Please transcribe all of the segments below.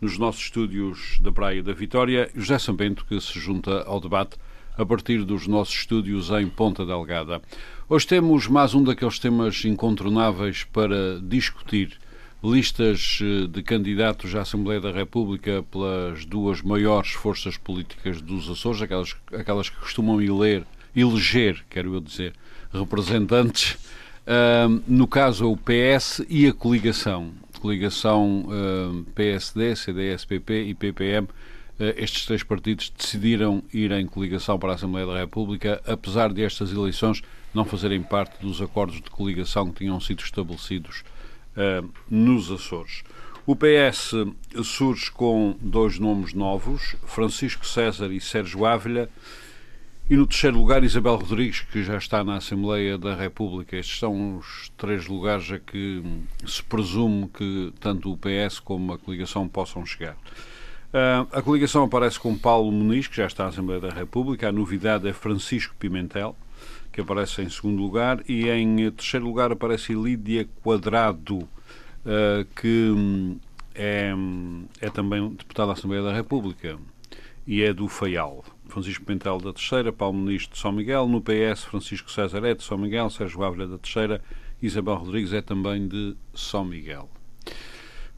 nos nossos estúdios da Praia da Vitória, José Sambento, que se junta ao debate a partir dos nossos estúdios em Ponta Delgada. Hoje temos mais um daqueles temas incontornáveis para discutir. Listas eh, de candidatos à Assembleia da República pelas duas maiores forças políticas dos Açores, aquelas, aquelas que costumam eleger, eleger, quero eu dizer, representantes, uh, no caso o PS e a coligação coligação uh, PSD, CDS-PP e PPM, eh, estes três partidos decidiram ir em coligação para a Assembleia da República, apesar de estas eleições não fazerem parte dos acordos de coligação que tinham sido estabelecidos uh, nos Açores. O PS surge com dois nomes novos, Francisco César e Sérgio Ávila, e no terceiro lugar, Isabel Rodrigues, que já está na Assembleia da República. Estes são os três lugares a que se presume que tanto o PS como a coligação possam chegar. Uh, a coligação aparece com Paulo Muniz, que já está na Assembleia da República. A novidade é Francisco Pimentel, que aparece em segundo lugar. E em terceiro lugar aparece Lídia Quadrado, uh, que hum, é, é também deputada da Assembleia da República e é do Faial. Francisco Pentel da Terceira, Paulo Muniz de São Miguel, no PS Francisco César é de São Miguel, Sérgio Ávila da Terceira, Isabel Rodrigues é também de São Miguel.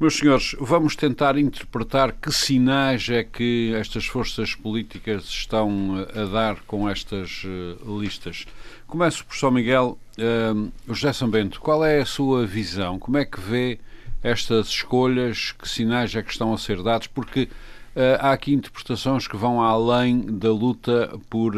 Meus senhores, vamos tentar interpretar que sinais é que estas forças políticas estão a dar com estas uh, listas. Começo por São Miguel. Uh, José Sambento, qual é a sua visão? Como é que vê estas escolhas? Que sinais é que estão a ser dados? Porque há aqui interpretações que vão além da luta por,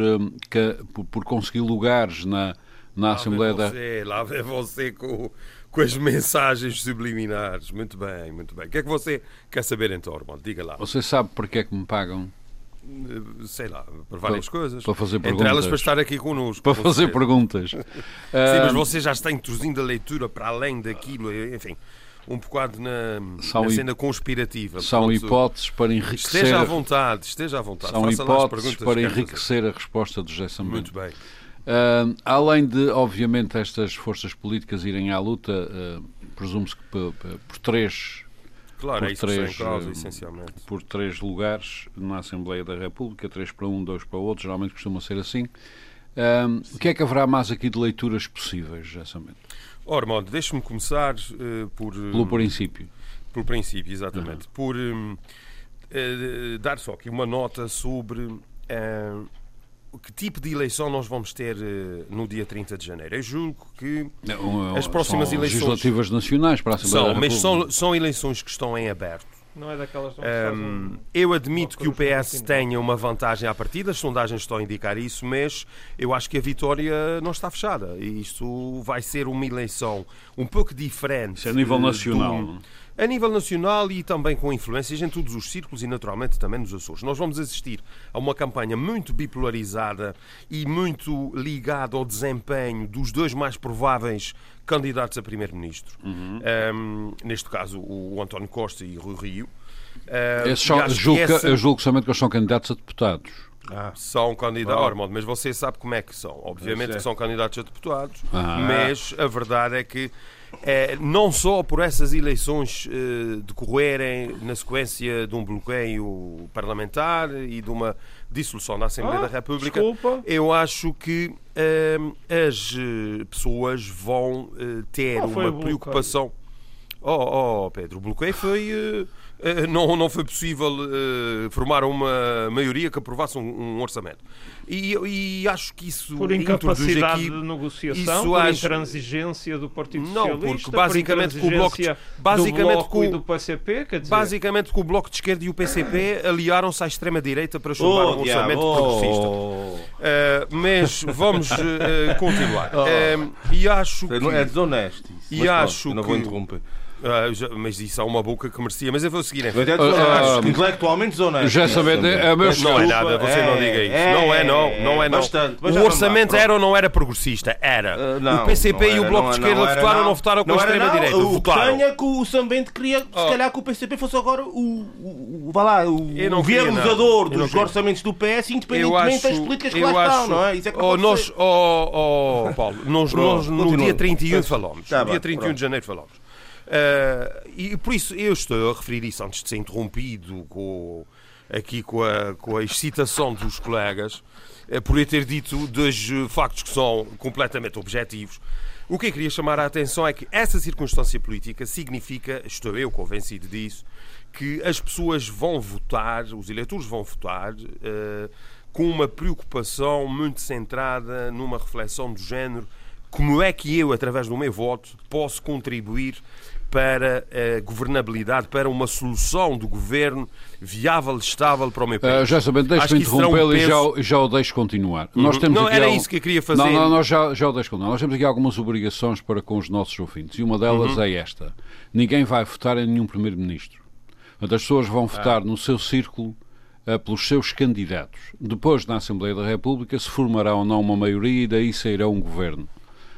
que, por, por, conseguir lugares na, na lá Assembleia você, da. Lá vem você com, com as mensagens subliminares. Muito bem, muito bem. O que é que você quer saber então, Ormond? Diga lá. Você sabe porque é que me pagam? Eh, sei lá, para várias para, coisas. Para fazer perguntas. Entre elas para estar aqui connosco. Para fazer perguntas. Sim, mas você já está introduzindo a leitura para além daquilo, enfim um bocado na, na cena conspirativa. São hipóteses para enriquecer. Esteja à vontade, esteja à vontade. São Faça hipóteses para enriquecer a resposta do José Muito bem. Uh, além de, obviamente, estas forças políticas irem à luta, uh, presume-se que por, por três Claro, por é isso três, causa, essencialmente. Por três lugares na Assembleia da República, três para um, dois para outro, geralmente costuma ser assim. o que é que haverá mais aqui de leituras possíveis, Ormond, deixe-me começar uh, por. Pelo princípio. Pelo princípio, exatamente. Uhum. Por um, uh, dar só aqui uma nota sobre uh, que tipo de eleição nós vamos ter no dia 30 de janeiro. Eu julgo que as próximas são eleições. legislativas nacionais para a Assembleia São, mas são, são eleições que estão em aberto. Não é daquelas um, Eu admito que o PS tenha uma vantagem à partida, as sondagens estão a indicar isso, mas eu acho que a vitória não está fechada. E isto vai ser uma eleição um pouco diferente. Isso é a nível nacional. Do, a nível nacional e também com influências em todos os círculos e naturalmente também nos Açores. Nós vamos assistir a uma campanha muito bipolarizada e muito ligada ao desempenho dos dois mais prováveis candidatos a primeiro-ministro. Uhum. Um, neste caso, o, António Costa e o Rui Rio. Uh, são, julgo, essa... Eu julgo somente que eles são candidatos a deputados. Ah, são candidatos, oh. mas você sabe como é que são. Obviamente que são candidatos a deputados, ah. mas a verdade é que é, não só por essas eleições eh, decorrerem na sequência de um bloqueio parlamentar e de uma dissolução da Assembleia ah, da República, desculpa. eu acho que eh, as pessoas vão eh, ter uma preocupação. Oh, oh, Pedro, o bloqueio foi eh, eh, não, não foi possível formar uma maioria que aprovasse um, um orçamento. E, e, acho que isso por incapacidade aqui, de negociação, por acho... intransigência do Partido não, Socialista, porque basicamente com o bloco, de, basicamente do com, do PCP, quer dizer... basicamente com o bloco de esquerda e o PCP aliaram-se à extrema direita para chamar oh, um orçamento oh, progressista. Oh. Uh, mas vamos uh, continuar. e acho que é desonesto. E acho não que, vou interromper Uh, mas isso é uma boca que merecia. Mas eu vou seguir. Uh, uh, intelectualmente desonesto. Já sabendo, é meu Não é nada, você é, não diga isso. É, não é, não. Não é, não. Bastante, o orçamento era ou não era progressista? Era. Uh, não, o PCP era, e o Bloco de Esquerda votaram ou não votaram com a extrema-direita? O Canha que o Sambente queria, se oh. calhar, que o PCP fosse agora o, o, lá, o, o viabilizador dos orçamentos do PS, independentemente das políticas que lá estão, não é? Isso é que oh, nós, oh, oh, Paulo, nós, nós no dia 31 falamos. No dia 31 de janeiro falamos. Uh, e por isso eu estou a referir isso antes de ser interrompido com, aqui com a, com a excitação dos colegas, uh, por eu ter dito dois factos que são completamente objetivos. O que eu queria chamar a atenção é que essa circunstância política significa, estou eu convencido disso, que as pessoas vão votar, os eleitores vão votar uh, com uma preocupação muito centrada numa reflexão do género como é que eu, através do meu voto, posso contribuir para a governabilidade, para uma solução do governo viável, estável para o meu país. Uh, já sabendo, deixe-me interrompê-lo e já, já o deixo continuar. Uhum. Nós temos não, era isso que eu queria fazer. Não, não, nós já, já o deixo continuar. Nós temos aqui algumas obrigações para com os nossos ouvintes e uma delas uhum. é esta. Ninguém vai votar em nenhum primeiro-ministro. As pessoas vão votar ah. no seu círculo uh, pelos seus candidatos. Depois, na Assembleia da República, se formará ou não uma maioria e daí sairá um governo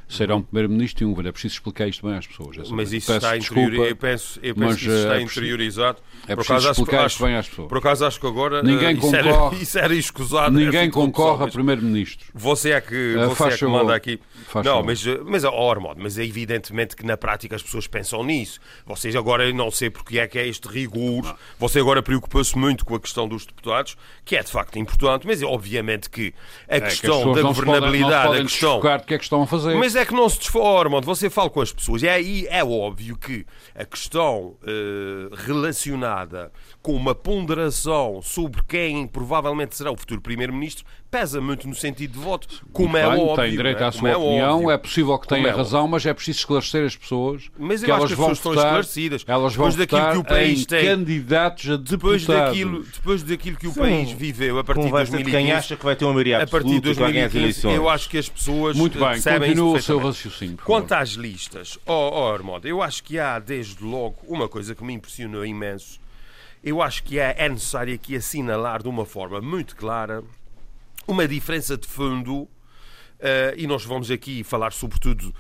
será um primeiro-ministro e um governo. É preciso explicar isto bem às pessoas. Mas isso peço está, interiorizado. eu penso, eu penso mas, que isso está é interiorizado. É preciso explicar acho, isto bem às pessoas. Por acaso acho que agora ninguém uh, concorre, isso, era, isso era escusado. Ninguém concorre a primeiro-ministro. Você é que, uh, você é que manda aqui. não, mas, mas, oh, Armando, mas é evidentemente que na prática as pessoas pensam nisso. Vocês agora, não sei porque é que é este rigor. Não. Você agora preocupa-se muito com a questão dos deputados, que é de facto importante, mas obviamente que a é questão que da governabilidade, podem, a questão. De que é que estão a fazer. Mas é que não se desfoca Ormond, você fala com as pessoas. E aí é óbvio que a questão uh, relacionada com uma ponderação sobre quem provavelmente será o futuro Primeiro-Ministro pesa muito no sentido de voto, como muito é bem, óbvio. Tem direito à sua é opinião, óbvio. é possível que tenha é razão, mas é preciso esclarecer as pessoas mas que elas que vão votar, esclarecidas. Elas vão depois daquilo que o país tem, candidatos a depois daquilo, depois daquilo que o Sim. país viveu a partir de 2015. quem acha que vai ter uma maioria a partir de 2015, eu acho que as pessoas Muito bem, continua o seu raciocínio. Quanto às listas, ó oh, oh, Armando, eu acho que há desde logo uma coisa que me impressionou imenso eu acho que é, é necessário aqui assinalar de uma forma muito clara uma diferença de fundo, uh, e nós vamos aqui falar sobretudo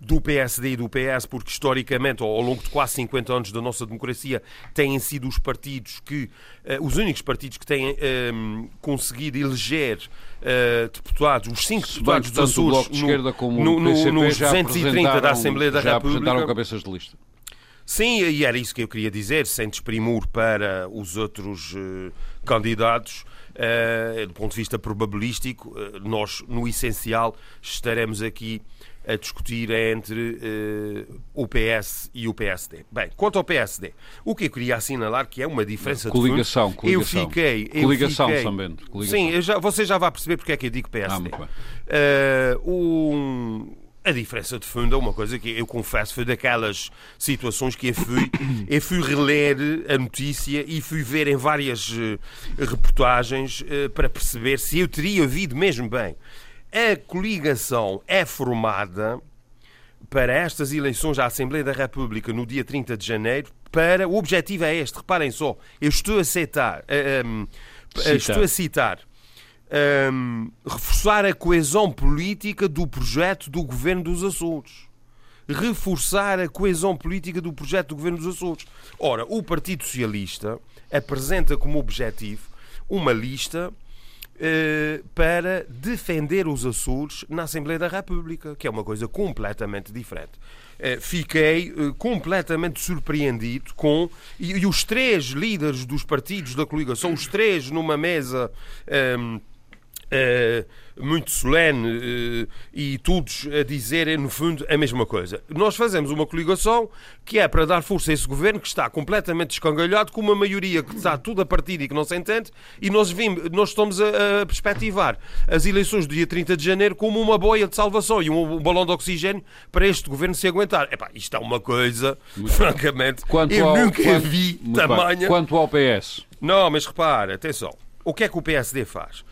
do PSD e do PS, porque historicamente, ao longo de quase 50 anos da nossa democracia, têm sido os partidos que, uh, os únicos partidos que têm uh, conseguido eleger uh, deputados, os cinco deputados dos Açores, no, no, no, nos 230 da Assembleia da já República. apresentaram cabeças de lista. Sim, e era isso que eu queria dizer, sem desprimor para os outros uh, candidatos. Uh, do ponto de vista probabilístico, uh, nós, no essencial, estaremos aqui a discutir entre o PS e o PSD. Bem, quanto ao PSD, o que eu queria assinalar que é uma diferença coligação, de fundo. Coligação, eu fiquei, eu coligação, fiquei, Sambento, coligação. Sim, já, você já vai perceber porque é que eu digo PSD. Ah, um, a diferença de fundo é uma coisa que eu confesso foi daquelas situações que eu fui, eu fui reler a notícia e fui ver em várias uh, reportagens uh, para perceber se eu teria ouvido mesmo bem. A coligação é formada para estas eleições à Assembleia da República no dia 30 de janeiro. Para o objetivo é este. Reparem só, eu estou a citar, uh, um, estou a citar um, reforçar a coesão política do projeto do governo dos Açores. Reforçar a coesão política do projeto do governo dos Açores. Ora, o Partido Socialista apresenta como objetivo uma lista uh, para defender os Açores na Assembleia da República, que é uma coisa completamente diferente. Uh, fiquei uh, completamente surpreendido com. E, e, os três líderes dos partidos da coligação, os três numa mesa. Um, Uh, muito solene uh, e todos a dizerem, no fundo, a mesma coisa. Nós fazemos uma coligação que é para dar força a esse governo que está completamente escangalhado, com uma maioria que está tudo a partir e que não se entende, e nós, vimos, nós estamos a, a perspectivar as eleições do dia 30 de janeiro como uma boia de salvação e um, um balão de oxigênio para este governo se aguentar. Epá, isto é uma coisa, muito francamente, eu ao, nunca quanto, vi tamanha. Quanto ao PS. Não, mas repara, atenção. O que é que o PSD faz?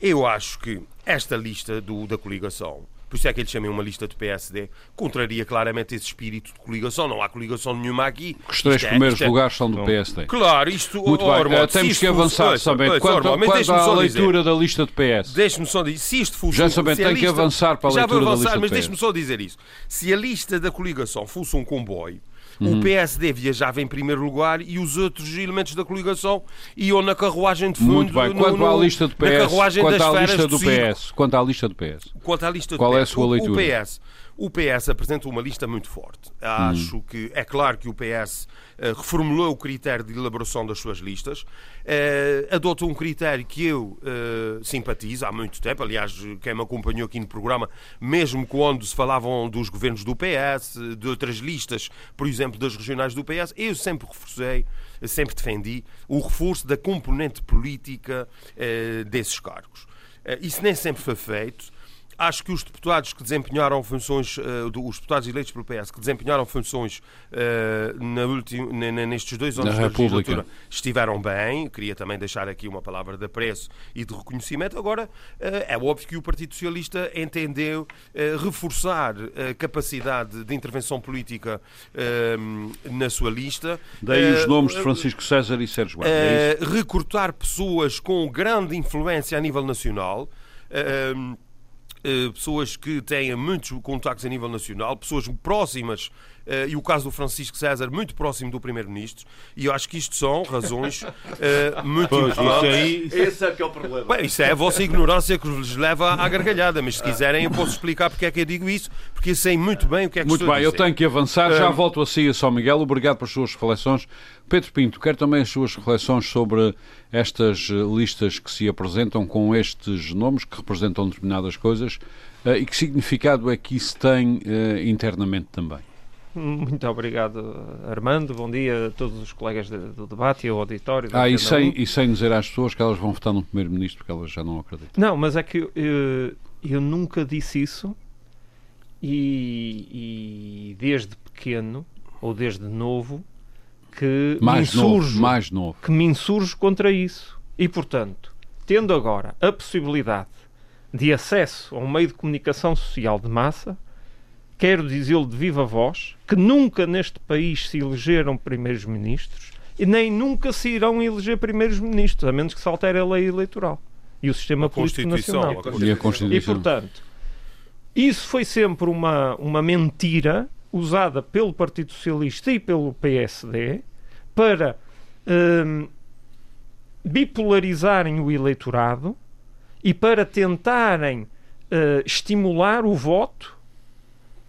Eu acho que esta lista do, da coligação por isso é que ele chama uma lista do PSD, contraria claramente esse espírito de coligação. Não há coligação nenhuma aqui. Os três é, primeiros é... lugares são do PSD. Claro, isto. Muito oh, bem, Ormond, temos que avançar, sabendo. Quanto, quanto à leitura dizer, da lista do PS. Deixe-me só dizer, se isto fosse. Já sabendo, tem lista, que avançar para a leitura avançar, da lista mas deixe-me só dizer isso. Se a lista da coligação fosse um comboio Uhum. O PSD viajava em primeiro lugar e os outros elementos da coligação iam na carruagem de fundo. Muito bem. Quanto no, à lista do PS, quanto à lista do PS, quanto à lista do PS. Quanto à lista do Qual PS, é a sua leitura? O PS o PS apresenta uma lista muito forte. Acho hum. que é claro que o PS uh, eh, reformulou o critério de elaboração das suas listas, uh, adotou um critério que eu uh, simpatizo há muito tempo. Aliás, quem me acompanhou aqui no programa, mesmo quando se falavam dos governos do PS, de outras listas, por exemplo, das regionais do PS, eu sempre reforcei, sempre defendi o reforço da componente política desses cargos. Isso nem sempre foi feito. Acho que os deputados que desempenharam funções, uh, os deputados eleitos pelo PS, que desempenharam funções uh, na ultim, nestes dois anos da legislatura, estiveram bem. Queria também deixar aqui uma palavra de apreço e de reconhecimento. Agora, uh, é óbvio que o Partido Socialista entendeu reforçar a capacidade de intervenção política na sua lista. Daí os nomes de Francisco César e Sérgio Guarda. É recortar pessoas com grande influência a nível nacional. Eh, pessoas que têm muitos contactos a nível nacional, pessoas próximas Uh, e o caso do Francisco César, muito próximo do Primeiro-Ministro, e eu acho que isto são razões uh, muito pois, importantes. Aí... Esse é que é o problema. Bem, isso é a vossa ignorância que vos leva à gargalhada, mas se quiserem eu posso explicar porque é que eu digo isso, porque eu sei muito bem o que é que muito estou bem, a dizer. eu tenho que avançar, já volto a si, São Miguel, obrigado pelas suas reflexões. Pedro Pinto, quero também as suas reflexões sobre estas listas que se apresentam com estes nomes que representam determinadas coisas e que significado é que isso tem internamente também. Muito obrigado, Armando. Bom dia a todos os colegas do debate e ao auditório. Ah, e sem, e sem dizer às pessoas que elas vão votar no Primeiro-Ministro, porque elas já não acreditam. Não, mas é que eu, eu nunca disse isso e, e, desde pequeno, ou desde novo, que mais me insurjo, novo, mais novo. que me insurjo contra isso. E, portanto, tendo agora a possibilidade de acesso a um meio de comunicação social de massa, quero dizê-lo de viva voz, que nunca neste país se elegeram primeiros-ministros e nem nunca se irão eleger primeiros-ministros, a menos que se altere a lei eleitoral e o sistema político nacional. E, a Constituição. e, portanto, isso foi sempre uma, uma mentira usada pelo Partido Socialista e pelo PSD para hum, bipolarizarem o eleitorado e para tentarem uh, estimular o voto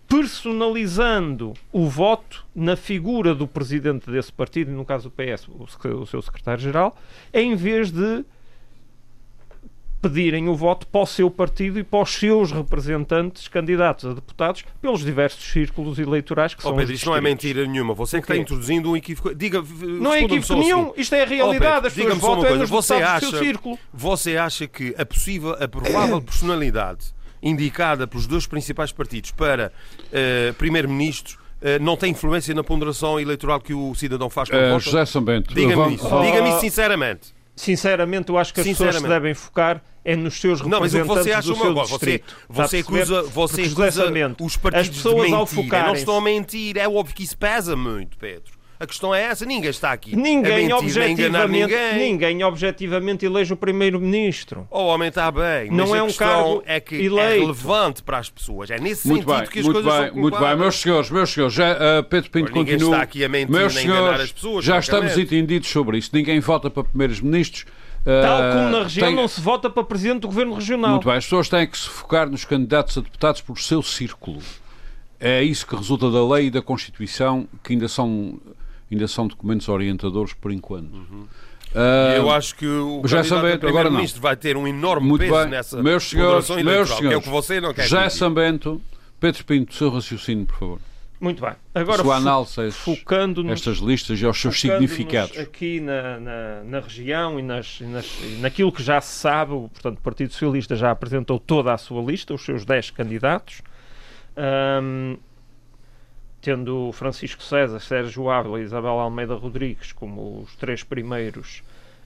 personalizando o voto na figura do presidente desse partido, no caso do PS, o seu secretário-geral, em vez de pedirem o voto para o seu partido e para os seus representantes, candidatos a deputados, pelos diversos círculos eleitorais que oh, são Pedro, isto não é mentira nenhuma. Você que está introduzindo um equívoco. Diga, não é equívoco nenhum. Isto é a realidade. Oh, Pedro, As pessoas votam é você acha, do seu círculo. Você acha que a possível, a provável personalidade indicada pelos dois principais partidos para uh, primeiro-ministro uh, não tem influência na ponderação eleitoral que o cidadão faz com uh, José Sambento. Diga-me isso. Diga-me isso sinceramente. Sinceramente, eu acho que as pessoas se devem focar é nos seus representantes não, mas o que você acha do seu agora, distrito. Você, você acusa, você acusa os partidos as pessoas de mentir. Não estão a mentir. É óbvio que isso pesa muito, Pedro. A questão é essa, ninguém está aqui. Ninguém, a mentir, objetivamente, ninguém. ninguém objetivamente elege o primeiro-ministro. O homem está bem, não é um cargo é que é eleito. é relevante para as pessoas. É nesse muito sentido bem, que as muito coisas bem, são Muito bem, meus senhores, meus senhores, já, uh, Pedro Pinto continua. está aqui a mentir meus nem senhores, enganar as pessoas. Já estamos entendidos sobre isso. Ninguém vota para primeiros-ministros. Tal como na região tem... não se vota para presidente do governo regional. Muito bem, as pessoas têm que se focar nos candidatos a deputados por seu círculo. É isso que resulta da lei e da Constituição, que ainda são ainda são documentos orientadores por enquanto. Uhum. Uh, eu acho que o já Sambento, agora não. vai ter um enorme Muito peso bem. nessa meus senhores, meus senhores, que é o que você não quer Já Sambento, Pedro Pinto, seu raciocínio, por favor. Muito bem. Agora, sua análise focando estas listas e aos seus significados. Aqui na, na, na região e, nas, nas, naquilo que já se sabe, o, portanto, o Partido Socialista já apresentou toda a sua lista, os seus 10 candidatos. Um, tendo Francisco César, Sérgio Ávila e Isabel Almeida Rodrigues como os três primeiros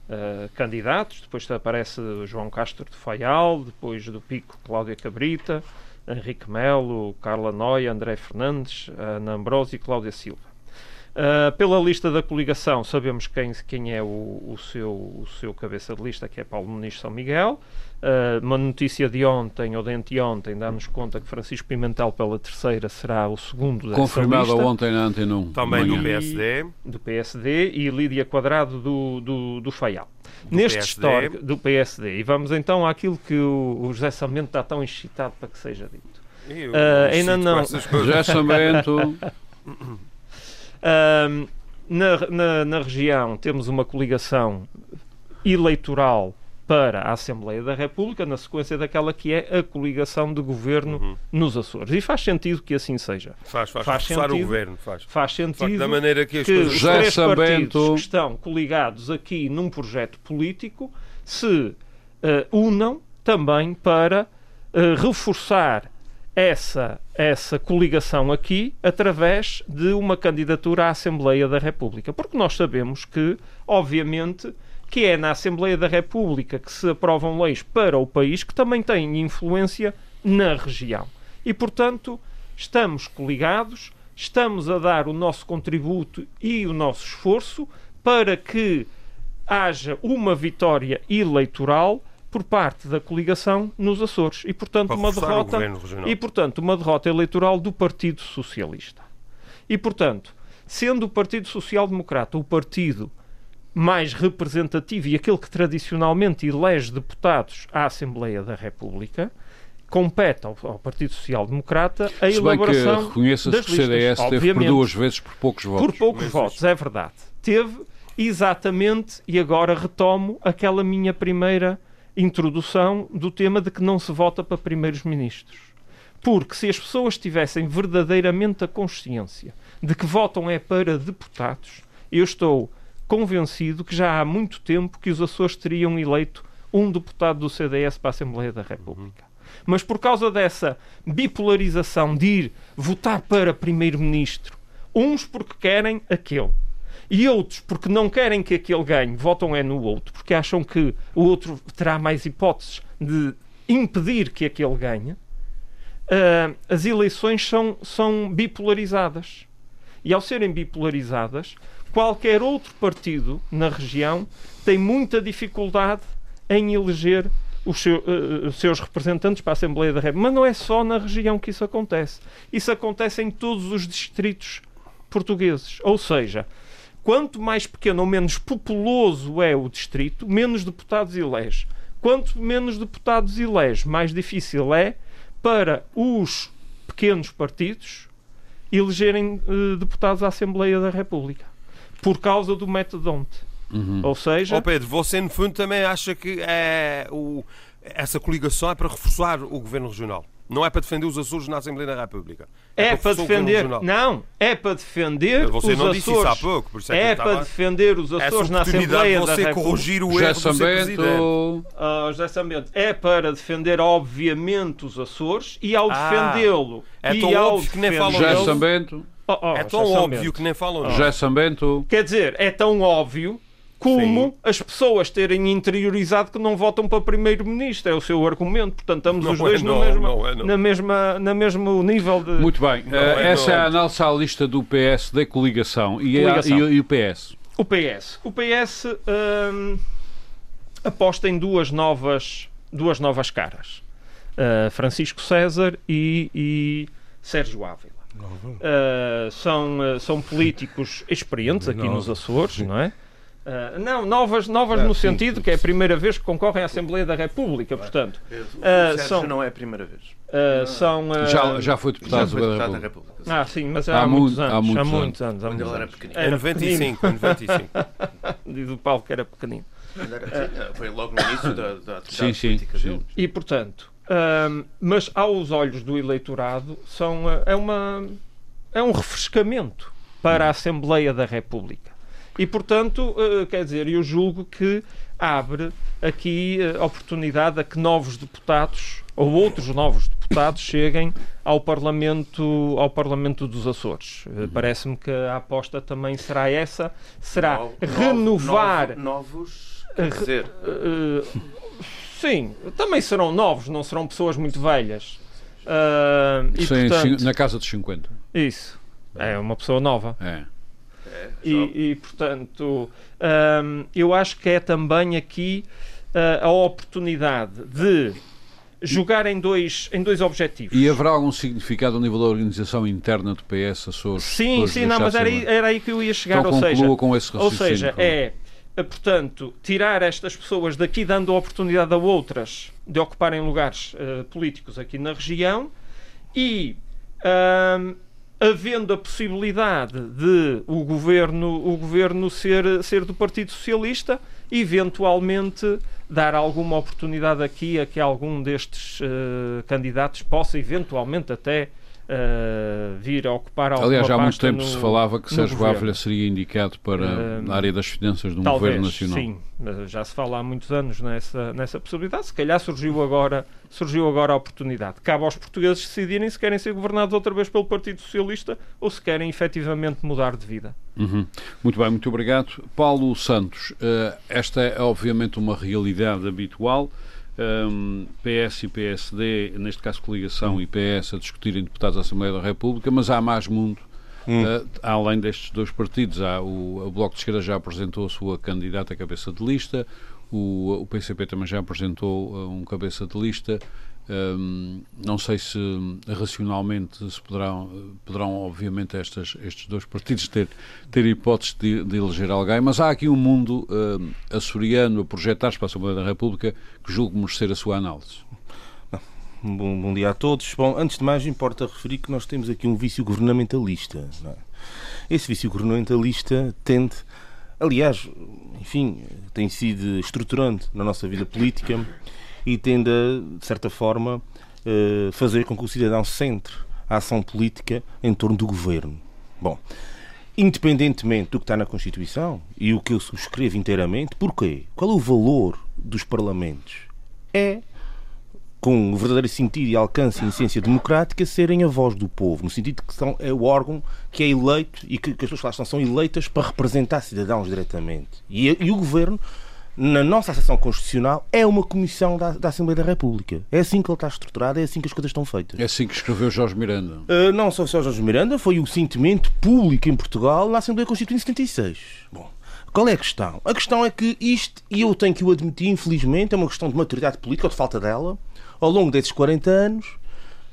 uh, candidatos, depois aparece João Castro de Faial, depois do Pico Cláudia Cabrita, Henrique Melo, Carla Noia, André Fernandes, Ana Ambrosio e Cláudia Silva. Uh, pela lista da coligação, sabemos quem, quem é o, o, seu, o seu cabeça de lista, que é Paulo Muniz São Miguel. Uh, uma notícia de ontem ou de anteontem dá-nos conta que Francisco Pimentel, pela terceira, será o segundo dessa Confirmada ontem na Antena 1. Também do PSD. Do PSD e Lídia Quadrado do, do, do Faial. Do Neste PSD. histórico do PSD. E vamos então àquilo que o, o José Samento está tão excitado para que seja dito. Eu, uh, ainda não. José Samento. Um, na, na, na região temos uma coligação eleitoral para a Assembleia da República, na sequência daquela que é a coligação de governo uhum. nos Açores. E faz sentido que assim seja. Faz, faz, faz sentido, o governo. Faz, faz sentido da maneira que, as que os três partidos que estão coligados aqui num projeto político se uh, unam também para uh, reforçar essa, essa coligação aqui através de uma candidatura à Assembleia da República. Porque nós sabemos que, obviamente, que é na Assembleia da República que se aprovam leis para o país que também têm influência na região. E, portanto, estamos coligados, estamos a dar o nosso contributo e o nosso esforço para que haja uma vitória eleitoral por parte da coligação nos Açores e portanto uma derrota e portanto uma derrota eleitoral do Partido Socialista. E portanto, sendo o Partido Social Democrata o partido mais representativo e aquele que tradicionalmente elege deputados à Assembleia da República, compete ao, ao Partido Social Democrata a Se elaboração bem que reconheça que o CDS teve por duas vezes por poucos votos. Por poucos Mas votos, é verdade. Teve exatamente, e agora retomo aquela minha primeira introdução do tema de que não se vota para primeiros ministros. Porque se as pessoas tivessem verdadeiramente a consciência de que votam é para deputados, eu estou convencido que já há muito tempo que os Açores teriam eleito um deputado do CDS para a Assembleia da República. Mas por causa dessa bipolarização de ir votar para primeiro-ministro, uns porque querem aquele, e outros, porque não querem que aquele ganhe, votam é no outro, porque acham que o outro terá mais hipóteses de impedir que aquele ganhe, uh, as eleições são, são bipolarizadas. E ao serem bipolarizadas, qualquer outro partido na região tem muita dificuldade em eleger os, seu, uh, os, seus representantes para a Assembleia da República. Mas não é só na região que isso acontece. Isso acontece em todos os distritos portugueses. Ou seja, Quanto mais pequeno ou menos populoso é o distrito, menos deputados elege. Quanto menos deputados elege, mais difícil é para os pequenos partidos elegerem uh, deputados à Assembleia da República. Por causa do método ONTE. Uhum. Ou seja. Oh Pedro, você no fundo também acha que é, o, essa coligação é para reforçar o governo regional? Não é para defender os Açores na Assembleia da República. É, é para, para defender. Não, é para defender Você os não Açores. disse isso há pouco, por isso é, é para defender os Açores na Assembleia de você da corrigir o erro do Presidente. Uh, José Sambento, é para defender, obviamente, os Açores e ao ah, defendê-lo. É tão óbvio que nem falam José Sambento. Oh, oh, é tão óbvio que nem falam. José Sambento. Quer dizer, é tão óbvio como Sim. as pessoas terem interiorizado que não votam para primeiro-ministro. É o seu argumento. Portanto, estamos não os dois é, no, não, mesmo, não é, na mesma, na mesmo nível de. Muito bem. Uh, essa é a análise à lista do PS da coligação. E, coligação. A, e, e, o PS? O PS. O PS hum, aposta em duas novas, duas novas caras. Uh, Francisco César e, e Sérgio Ávila. Uh, são, uh, são políticos experientes aqui nos Açores, não é? Uh, não, novas, novas no sim, sentido sim, que é a primeira vez que concorrem à Assembleia da República, portanto. Uh, são, não é a primeira vez. Uh, são, já, já foi deputado, já foi deputado da, República. República. Ah, sim, mas há, há, muitos, anos, há muitos, há muitos anos. Quando ele era pequenino. Era 95, 95. Diz o Paulo que era pequenino. Foi logo no início da, da sim, sim, sim. E, portanto, mas aos olhos do eleitorado, são, é, uma, é um refrescamento para a Assembleia da República. E, portanto, uh, quer dizer, eu julgo que abre aqui uh, oportunidade a que novos deputados ou outros novos deputados cheguem ao Parlamento, ao Parlamento dos Açores. Uh, Parece-me que a aposta também será essa, será no, renovar... novos, quer dizer... sim, também serão novos, não serão pessoas muito velhas. Uh, e, Sim, portanto, na casa dos 50. Isso. É uma pessoa nova. É. é e, e, portanto, um, eu acho que é também aqui uh, a oportunidade de jogar em dois, em dois objetivos. E haverá algum significado a nível da organização interna do PS, Açores? Sim, sim, não, mas era aí, era aí que eu ia chegar. Então, ou seja, com esse ou seja, é, é, portanto, tirar estas pessoas daqui, dando a oportunidade a outras de ocuparem lugares uh, políticos aqui na região e. Uh, havendo a possibilidade de o governo, o governo ser, ser do Partido Socialista, eventualmente dar alguma oportunidade aqui a que algum destes uh, candidatos possa eventualmente até uh, vir a ocupar alguma Aliás, há muito tempo no, se falava que Sérgio Ávila seria indicado para uh, a área das finanças de um talvez, governo nacional. Sim, já se fala há muitos anos nessa, nessa possibilidade. Se calhar surgiu agora, surgiu agora a oportunidade. Cabe aos portugueses decidirem se querem ser governados outra vez pelo Partido Socialista ou se querem efetivamente mudar de vida. Uhum. Muito bem, muito obrigado. Paulo Santos, uh, esta é obviamente uma realidade habitual um, PS e PSD, neste caso coligação, e PS a discutirem deputados da Assembleia da República, mas há mais mundo. Hum. Uh, além destes dois partidos, há o, o, Bloco de Esquerda já apresentou a sua candidata a cabeça de lista, o, o PCP também já apresentou uh, um cabeça de lista. Um, não sei se racionalmente se poderão, poderão obviamente, estas, estes dois partidos ter, ter hipótese de, de eleger alguém, mas há aqui um mundo um, açoriano a projetar-se para a Assembleia da República que julgo merecer a sua análise. Bom, bom, dia a todos. Bom, antes de mais, importa referir que nós temos aqui um vício governamentalista. É? Esse vício governamentalista tende, aliás, enfim, tem sido estruturante na nossa vida política e tende a, de certa forma, eh, fazer com que o cidadão centre a ação política em torno do governo. Bom, independentemente do que está na Constituição e o que eu subscrevo inteiramente, porquê? Qual é o valor dos parlamentos? É com o verdadeiro sentido e alcance e essência democrática, serem a voz do povo, no sentido que são, é o órgão que é eleito e que, que as pessoas lá estão são eleitas para representar cidadãos diretamente. E, e o governo na nossa Associação Constitucional, é uma comissão da, da, Assembleia da República. É assim que ele está estruturado, é assim que as coisas estão feitas. É assim que escreveu Jorge Miranda. Uh, não só o Jorge Miranda, foi o sentimento público em Portugal na Assembleia Constituinte em 76. Bom, qual é a questão? A questão é que isto, e eu tenho que o admitir, infelizmente, é uma questão de maturidade política ou de falta dela, ao longo desses 40 anos.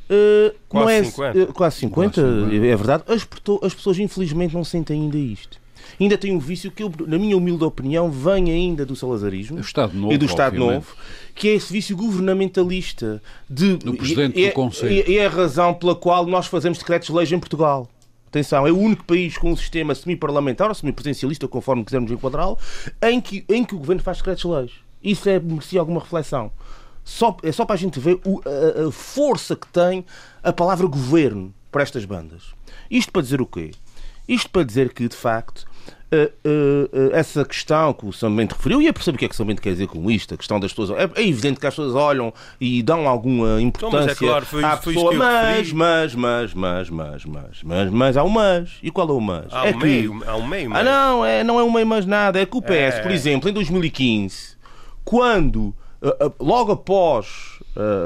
Uh, quase, é, 50. Uh, quase 50. Quase 50, é verdade. As, as pessoas, infelizmente, não sentem ainda isto ainda tem um vício que, eu, na minha humilde opinião, vem ainda do salazarismo Novo, e do Estado obviamente. Novo, que é esse vício governamentalista de, do Presidente e, do Conselho. E é a razão pela qual nós fazemos decretos-leis em Portugal. Atenção, é o único país com um sistema semi-parlamentar ou semi-presidencialista, conforme quisermos enquadrá-lo, em que, em que o governo faz decretos-leis. Isso é, merecia alguma reflexão. Só, é só para a gente ver o, a, a força que tem a palavra governo para estas bandas. Isto para dizer o quê? Isto para dizer que, de facto, essa questão que o São Bento referiu, e eu percebo o que é que o São Bento quer dizer com isto, a questão das pessoas. É, é evidente que as pessoas olham e dão alguma importância então, mas é claro, à pessoa, mas, mas, mas, mas, mas, mas, mas, mas, há um mas. E qual é o mas? Há é um meio, há um meio. Ah, não, é, não é um meio mas nada. É que o PS, é. por exemplo, em 2015, quando, logo após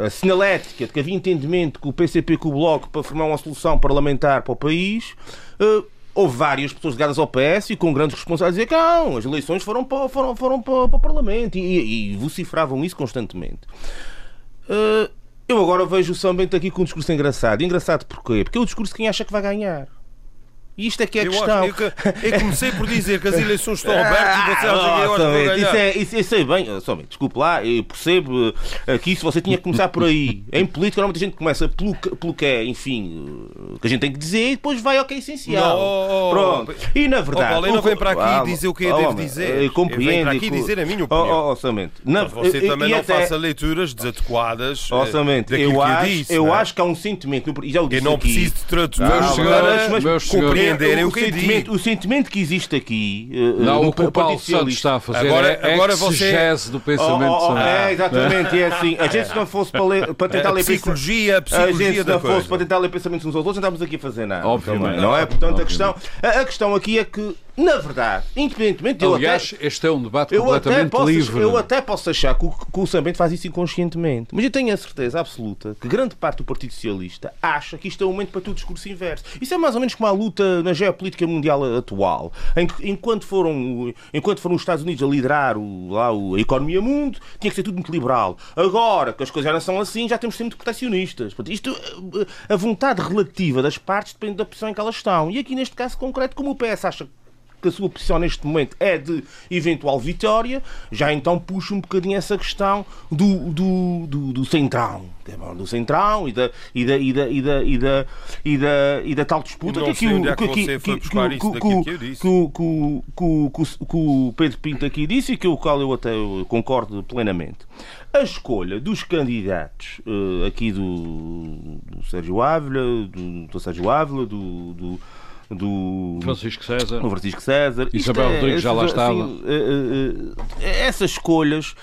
a sinalética de que havia entendimento com o PCP com o Bloco para formar uma solução parlamentar para o país, houve várias pessoas ligadas ao PS e com grandes responsáveis dizer que não, as eleições foram para, foram, foram para, para o Parlamento e, e, vocifravam isso constantemente. Uh, eu agora vejo o São Bento aqui com um discurso engraçado. Engraçado porquê? Porque é o discurso de quem acha que vai ganhar. E isto é que é a eu questão. Acho, eu, eu, comecei por dizer que as eleições estão abertas e você acha que eu acho isso, é, isso, eu sei bem, somente, desculpe lá, eu percebo eh, que isso você tinha que começar por aí. Em política, normalmente a gente começa pelo, pelo que é, enfim, eh, que a gente tem que dizer e depois vai ao que é essencial. Não, Pronto. E na verdade. Oh, Paulo, eu não venho para aqui ah, dizer o que eu oh, devo dizer. Compreendo. Eu venho para aqui dizer a minha opinião. Oh, oh, somente. Na, você também não até... faça leituras desadequadas. Oh, somente. Eu, acho, disse, eu acho que há um sentimento. Já o disse eu não aqui. preciso de tradutores mas compreenderem o que disse sentimento, o sentimento que existe aqui. Uh, não, o que o Paulo Santos está a fazer agora, é agora você do pensamento oh, oh, É, exatamente, é assim. A gente se não fosse para, ler, para tentar a ler psicologia, a psicologia a gente se não fosse para tentar ler pensamentos uns aos outros, não estávamos aqui a fazer nada. Obviamente. Não é? Portanto, a questão, a, a questão aqui é que na verdade, independentemente... Aliás, até, este é um debate completamente posso, livre. eu até posso achar que o, que o Sambento faz isso inconscientemente. Mas eu tenho a certeza absoluta que grande parte do Partido Socialista acha que isto é um momento para ter o discurso inverso. Isso é mais ou menos como a luta na geopolítica mundial atual, em que enquanto foram, enquanto foram os Estados Unidos a liderar o, lá, a economia mundo, tinha que ser tudo muito liberal. Agora que as coisas já não são assim, já temos que ser muito protecionistas. Portanto, isto, a vontade relativa das partes depende da posição em que elas estão. E aqui neste caso concreto, como o PS acha que a sua posição neste momento é de eventual vitória, já então puxa um bocadinho essa questão do, do, do, do centrão. Do centrão e da, e da, e da, e da, e da, e da, e da tal disputa que aqui é que que que- que- que- que- que que que que que que o Pedro Pinto aqui disse e que o qual eu até concordo plenamente. A escolha dos candidatos eh, aqui do, do Sérgio Ávila, do, do Sérgio Ávila, do, do, do Francisco César. o Francisco César. Isabel Rodrigues já lá essas, estava. eh, essas escolhas,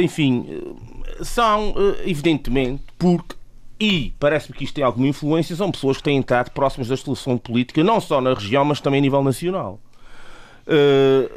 enfim, são evidentemente porque. E parece-me que isto tem alguma influência, são pessoas que têm estado próximas da solução política, não só na região, mas também a nível nacional. Eh,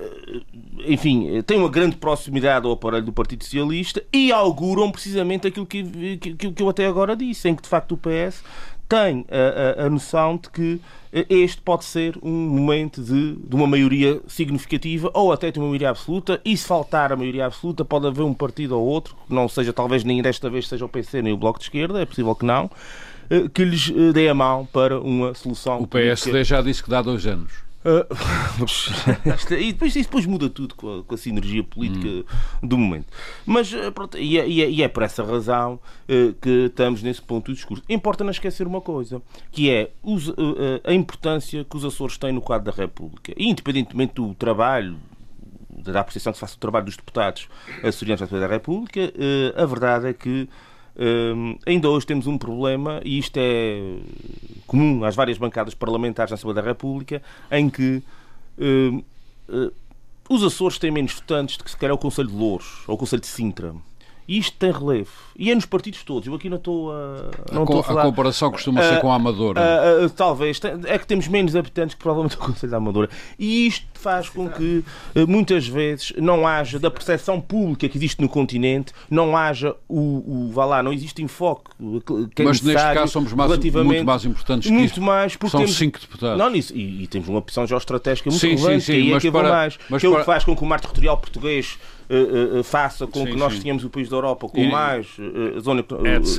enfim, têm uma grande proximidade ao aparelho do Partido Socialista e auguram precisamente aquilo que, que, que eu até agora disse, em que de facto o PS tem a, a- a noção de que eh, este pode ser um momento de, de uma maioria significativa ou até de uma maioria absoluta, e se faltar a maioria absoluta, pode haver um partido ou outro, não seja talvez nem desta vez seja o PC nem o Bloco de Esquerda, é possível que não, eh, que lhes eh, dê a mão para uma solução. O PSD já disse que dá dois anos. Uh, e depois, depois muda tudo com a, com a sinergia política do momento. Mas uh, pronto, e, é, e é- e é por essa razão uh, que estamos nesse ponto do discurso. Importa não esquecer uma coisa, que é os- uh, a importância que os Açores têm no quadro da República. E independentemente do trabalho da apreciação que se faça do trabalho dos deputados açorianos da República, a verdade é que eh, ainda hoje temos um problema, e isto é comum às várias bancadas parlamentares na Assembleia da República, em que eh, os Açores têm menos votantes do que se calhar o Conselho de Louros ou o Conselho de Sintra. E isto tem relevo. E é nos partidos todos. Eu aqui não estou a. Não a, estou a falar. a comparação costuma ser Ah, com a Amadora. Ah, ah, talvez. É que temos menos habitantes que provavelmente o Conselho da Amadora. E isto faz com que ah, muitas vezes não haja, da percepção pública que existe no continente, não haja o. o vá lá, não existe enfoque. Que é Mas neste caso somos mais, relativamente- muito mais importantes que Muito isso. mais, porque São temos- cinco deputados. Não, nisso, e, e temos uma opção geoestratégica muito Sim, sim, relevante, sim, que aí é mas que vou para- mais. mas que é o que faz com que o mar territorial português eh, eh, eh, faça com Sim, que nós sim. tenhamos o país da Europa com E- mais eh, zona Etc.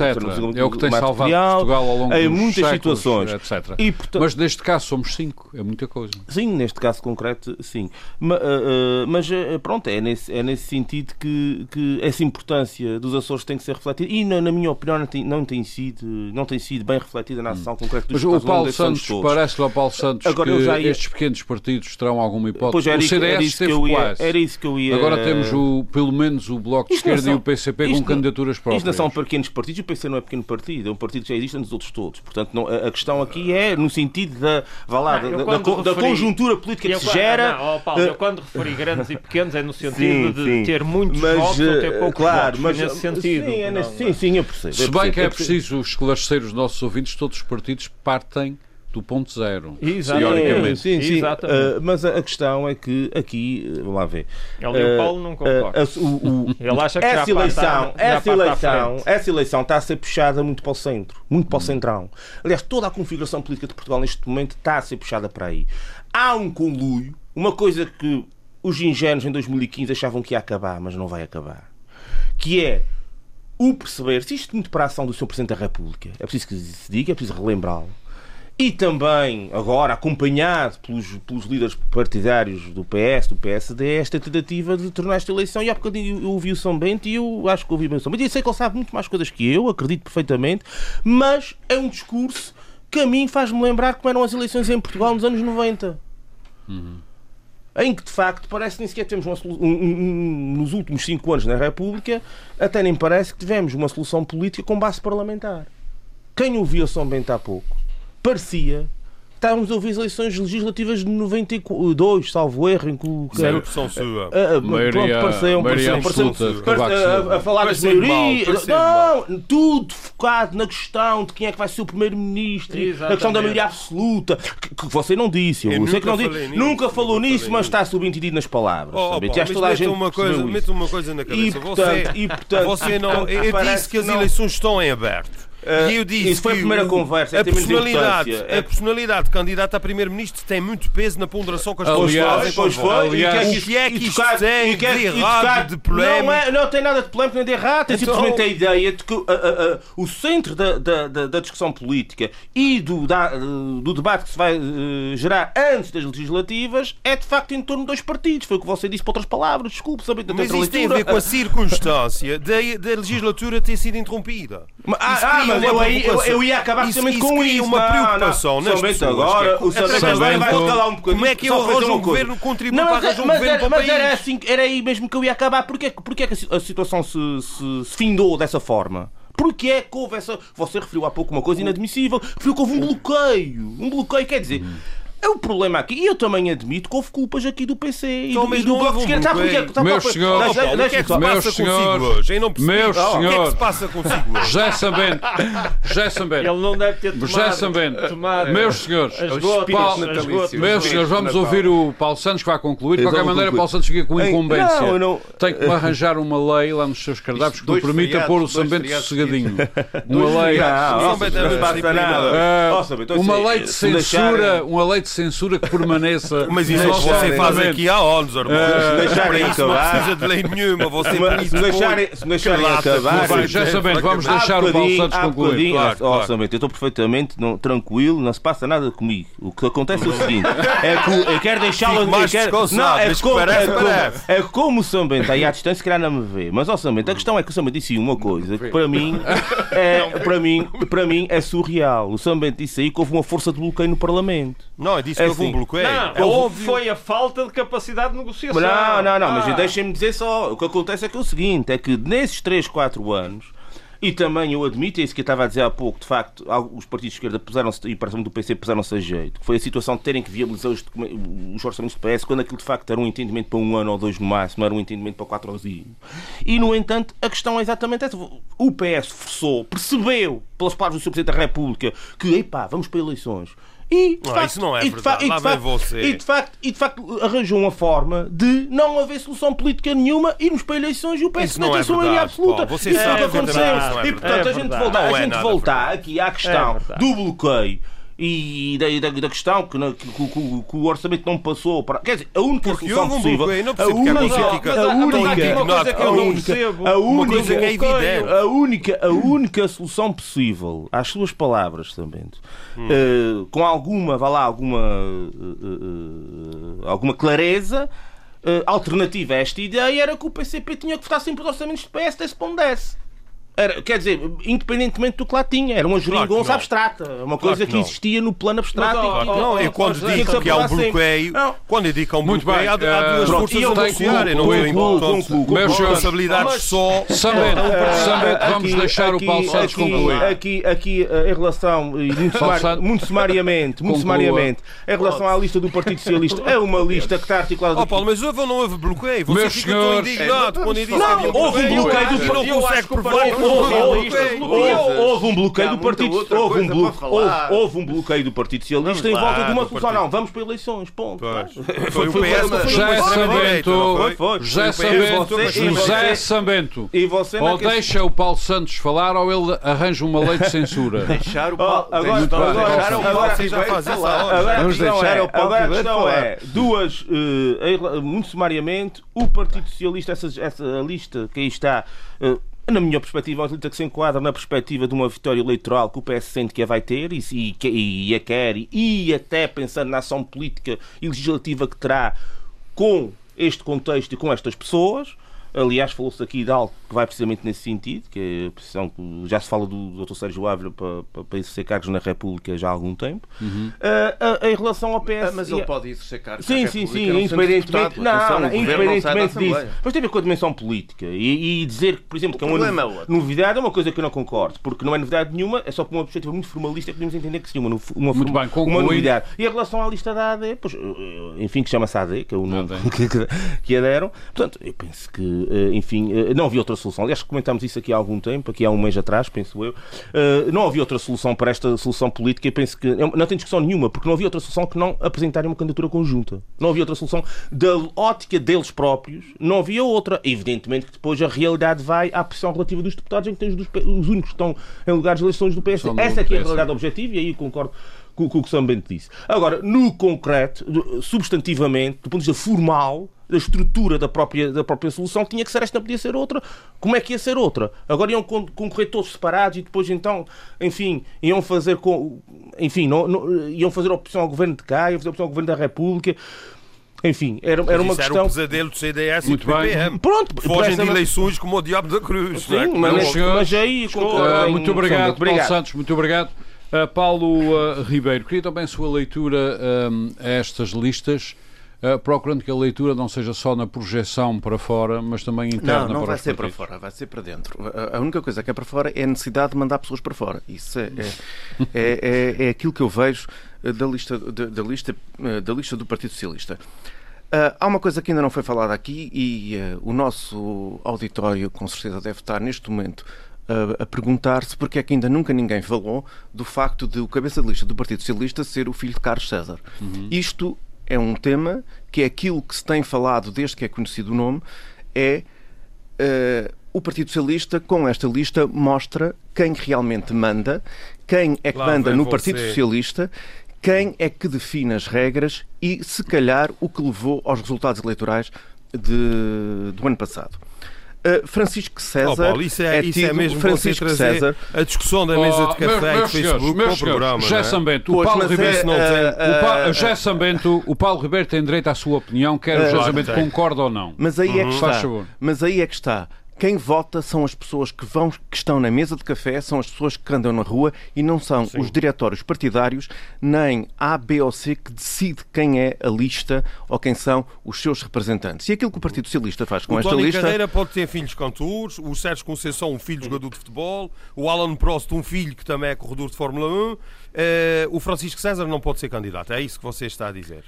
eh, É o que tem salvado Portugal ao longo em muitas séculos, situações. etc. E, portanto, Mas neste caso somos cinco, é muita coisa. Sim, neste caso concreto, sim. Ah, Mas, ah, pronto, é nesse, é nesse sentido que, que essa importância dos Açores tem que ser refletida e, na, na minha opinião, não tem, não tem, sido, não tem sido bem refletida na ação concreta dos. Mas o Paulo Santos, parece-lhe ao Paulo Santos Agora, que ia- estes pequenos partidos terão alguma hipótese. Pois era, o isso- CDS era isso que esteve eu ia, quase. era isso que eu ia. Agora temos o, pelo menos o Bloco de não Esquerda e o PCP com isto candidaturas próprias. Não são pequenos partidos, o PC não é pequeno partido, é um partido que já existe nos outros todos. Portanto, não- a, a questão aqui é no sentido da, vá lá, Não, da, da- quando da referi- conjuntura política que se quando- gera. Não, ó, Paulo, eh, eu quando referi grandes e pequenos é no sentido Sim, de sim. ter muitos Mas, votos ou ter eh, poucos claro, votos. mas nesse sentido. Sim, é nesse- sim, sim, eu percebo. Se bem que é preciso esclarecer os nossos ouvintes, todos os partidos partem do ponto zero. Exatamente. Teoricamente. Sim, sim. Exatamente. Uh, mas a, a questão é que aqui, uh, vamos lá ver. Ele e o Uh, Paulo não concordam. uh, o- o- Ele acha que já essa parte eleição, à- já essa eleição, essa eleição está a ser puxada muito para o centro, muito para o centrão. Aliás, toda a configuração política de Portugal neste momento está a ser puxada para aí. Há um conluio, uma coisa que os ingênuos em 2015 achavam que ia acabar, mas não vai acabar, que é o perceber, se isto muito para a ação do Sr. Presidente da República, é preciso que se diga, é preciso relembrá-lo, e também, agora, acompanhado pelos, pelos líderes partidários do PS, do PSD, esta tentativa de tornar esta eleição. E há bocadinho eu ouvi o São Bento e eu acho que ouvi bem o São Bento. E eu sei que ele sabe muito mais coisas que eu, acredito perfeitamente, mas é um discurso que a mim faz-me lembrar como eram as eleições em Portugal nos anos 90. Em que, de facto, parece que nem sequer temos uma um- um- nos últimos cinco anos na República, até nem parece que tivemos uma solução política com base parlamentar. Quem ouvia São Bento há pouco parecia estávamos a ouvir as eleições legislativas de 92, salvo erro, em que o- era- pressão sua. Ah, ah, Maioria- pronto, pareceu, maioria pareceu, absoluta pareceu- a, a falar das mal, maiorias. Não, tudo focado na questão de quem é que vai ser o primeiro-ministro, a questão da maioria absoluta, que, que você não disse, eu, Eu sei que não nunca disse, nisso, nunca falou nunca nisso, falei mas nisso. está subentendido nas palavras. Oh, sabe? Já mas toda a gente uma coisa, mete uma coisa na cabeça. E portanto, você, e, portanto, você não. Eu disse que as eleições estão em aberto. Eh, e eu disse isso foi a primeira conversa, A personalidade, a personalidade de candidato a primeiro-ministro tem muito peso na ponderação que as pessoas fazem. Pois foi, e o que é que isto tem que de errado, de polémico? Não, é, não tem nada de polémico nem de errado, Então- simplesmente a ideia de que o centro da, da, discussão política e do, do debate que se vai uh, gerar antes das legislativas é de facto em torno de dois partidos. Foi o que você disse por outras palavras, desculpe, saber Mas isso tem a ver com a circunstância da, legislatura ter sido interrompida. Ah, ah, mas eu, aí- eu, eu ia acabar Isso- precisamente isso com isso. uma Não, preocupação não. Somente pessoas, agora, é- o agora do vai calar um bocadinho. como é que eu arranjo um governo Não, para mas, arranjar um mas governo era, para o mas país? assim, era aí mesmo que eu ia acabar. Porquê, que a si- a situação se, findou dessa forma? Porque é que houve essa. Você referiu há pouco uma coisa inadmissível, referiu que houve um bloqueio. Um bloqueio, quer dizer. É o problema aqui, e eu também admito que houve culpas aqui do PC e Então, do, e do não Bloco de Esquerda. Sabe porquê? bloqueio. Sabe Meus senhores, o que é que se passa consigo senhores, hoje? Meus O que é que senhores. se passa consigo hoje? José Sambento, José Sambento, Ele não deve ter José tomado, Sambento, tomado meus senhores, as gotas, Paulo- as gotas. Meus senhores, vamos ouvir o Paulo Santos que vai concluir. De qualquer maneira. Paulo Santos fica com incumbência. não, não- Tem que me arranjar uma lei lá nos seus cardápios que me permita pôr o Sambento sossegadinho. Uma lei. Bento é então, uma assim, lei de censura, uma lei de censura que permaneça. Mas isso é o que você faz aqui há anos, irmão. Me deixarem isso não acabar- precisa de lei nenhuma. Você isso se deixarem, se acabar. Vai, já sabendo, vamos Há deixar o Paulo Santos concluir. Claro, ó, claro. Samento, eu estou perfeitamente não- tranquilo, não se passa nada comigo. O que acontece é o seguinte: é que eu quero deixá-lo. Não, é mas como, parece, é, como, é como o Sambento está aí à distância, se calhar não me vê. Mas, ó, Sambento, a questão é que o Sambento disse uma coisa que para mim é, para mim, para mim é surreal. O Sambento disse aí que houve uma força de bloqueio no Parlamento. Não, disse É que houve um assim. bloqueio. Não, É óbvio. foi a falta de capacidade de negociação. Não, não, não, mas Ah. deixem-me dizer só. O que acontece é que é o seguinte: é que nesses 3, 4 anos, e também eu admito, é isso que eu estava a dizer há pouco, de facto, os partidos de esquerda puseram-se, e para cima do PC puseram-se a jeito, que foi a situação de terem que viabilizar os, os orçamentos do PS, quando aquilo de facto era um entendimento para um ano ou dois no máximo, era um entendimento para quatro anos. E, e no entanto, a questão é exatamente essa. O PS forçou, percebeu, pelas palavras do Sr. Presidente da República, que, epá, vamos para eleições. E, de Ah, facto, isso não é e de verdade. e facto- e de facto, e de facto arranjou uma forma de não haver solução política nenhuma, irmos para eleições e o não não tem é sua maioria verdade, absoluta. Isso é o que perfeitamente aconteceu. não é e portanto, verdade. a gente É verdade. a gente Não é nada voltar aqui à questão É do bloqueio. E da, da, da questão que, que, que- que- o orçamento não passou para. Quer dizer, a única Porque solução houve um possível. não a percebo é que única, a única, eu a única, a única, é evidente. a única, a única solução possível, às suas palavras também, Hum. eh, com alguma, vá lá, alguma, eh, eh, alguma clareza, alternativa a esta ideia era que o PCP tinha que votar sempre os orçamentos do PS, desse para onde desse. Era, quer dizer, independentemente do que lá tinha, era uma Claro geringonça não. abstrata, uma coisa que que, existia no plano abstrato. Mas, e que- Claro não, eu quando Tinha digo que há um sempre. bloqueio, Não. quando eu digo que há um Muito bloqueio, bem, há, há duas eh, forças e a tenho- negociar, eu não Meus senhores, responsabilidades só. Sambento, Ah, Sambento, vamos deixar aqui- o Paulo Santos aqui, concluir. Aqui, aqui, eh, em relação, e muito, sumariamente, muito sumariamente, em relação à lista do Partido Socialista, é uma lista que está articulada. Ó Paulo, mas houve ou não houve bloqueio? Você Meus fica tão senhores- indignado quando eu disse que houve um bloqueio do e Partido Socialista. Houve, um bloqueio do Partido houve um, bloqueio do Partido Socialista em volta de uma solução. Não, vamos para eleições. Ponto. Foi- o PS José Sambento, não Foi, foi. José Sambento, José Sambento. Ou deixa o Paulo Santos falar ou ele arranja uma lei de censura. Deixar o Paulo. agora- agora- a Vamos questão, deixar é, o Paulo agora a Ribeiro questão falar. é duas, eh, muito sumariamente, o Partido Socialista, essa, essa lista que aí está, eh, na minha perspectiva, é uma lista que se enquadra na perspectiva de uma vitória eleitoral que o PS sente que a vai ter e, e, e a quer, e até pensando na ação política e legislativa que terá com este contexto e com estas pessoas. Aliás, falou-se aqui de algo que vai precisamente nesse sentido, que é a posição que já se fala do Dr. Sérgio Ávila para, para, para exercer cargos na República já há algum tempo. Uhum. Uh, uh, em relação ao PS. Ah, mas ele pode exercer cargos sim, na sim, República. Sim, sim, independentemente, não, Atenção, não, independentemente disso. Mas tem a ver com a dimensão política. E, e dizer que, por exemplo, o que é uma é novidade é uma coisa que eu não concordo, porque não é novidade nenhuma, é só por uma perspectiva muito formalista que podemos entender que seria uma, uma, bem, uma novidade. E em relação à lista da AD, pois, enfim, que chama-se AD, que é o nome que, que a deram, portanto, eu penso que, eh, enfim, eh, não havia outra solução. Aliás, comentámos isso aqui há algum tempo, aqui há um mês atrás, penso eu. Eh, não havia outra solução para esta solução política e penso que não tem discussão nenhuma, porque não havia outra solução que não apresentarem uma candidatura conjunta. Não havia outra solução da ótica deles próprios, não havia outra. Evidentemente que depois a realidade vai à pressão relativa dos deputados, em que tens os únicos que estão em lugares de eleições do PS. Essa é que é a realidade objetiva e aí concordo com, com o que o São Bento disse. Agora, no concreto, substantivamente, do ponto de vista formal, da estrutura da própria, da própria solução, tinha que ser esta, não podia ser outra. Como é que ia ser outra? Agora iam concorrer todos separados e depois então, enfim, iam fazer com, enfim, não, não, iam fazer opção ao governo de cá, iam fazer opção ao governo da República. Enfim, era, era uma questão. Era o pesadelo do CDS Muito e do PPM. Pronto, fogem de eleições como o diabo da cruz. Sim, é? mas, mas, aí. Uh, muito obrigado, Paulo Santos, muito obrigado. Uh, Paulo uh, Ribeiro, queria também a sua leitura a estas listas. Uh, procurando que a leitura não seja só na projeção para fora, mas também interna Não, não para vai ser partidos. para fora, vai ser para dentro. A, a, única coisa que é para fora é a necessidade de mandar pessoas para fora. Isso é, é, é, é, é aquilo que eu vejo da lista, da, da lista, da lista do Partido Socialista. Uh, há uma coisa que ainda não foi falada aqui e uh, o nosso auditório com certeza deve estar neste momento a perguntar-se porque é que ainda nunca ninguém falou do facto de o cabeça de lista do Partido Socialista ser o filho de Carlos César. Uhum. Isto é um tema que é aquilo que se tem falado desde que é conhecido o nome, é uh, o Partido Socialista, com esta lista, mostra quem realmente manda, quem é que Lá manda no você. Partido Socialista, quem é que define as regras e, se calhar, o que levou aos resultados eleitorais de, do ano passado. Uh, Francisco César. Oh, Paulo, isso é, é, isso é mesmo Francisco César. A discussão da mesa de café oh, e Facebook meus o programa. É? Sambento, o Paulo Ribeiro é, não tem. o, pa, José Sambento, o Paulo Ribeiro tem direito à sua opinião, quer o José Sambento concorda ou não. Mas aí é que uhum. está. Mas aí é que está. Quem vota são as pessoas que, vão, que estão na mesa de café, são as pessoas que andam na rua e não são Sim. os diretórios partidários, nem A, B ou C que decide quem é a lista ou quem são os seus representantes. E aquilo que o Partido Socialista faz com o esta Tony lista. O Carreira pode ter filhos cantores, o Sérgio Conceição, um filho jogador de futebol, o Alan Prost, um filho que também é corredor de Fórmula 1, uh, eh, o Francisco César não pode ser candidato. É isso que você está a dizer.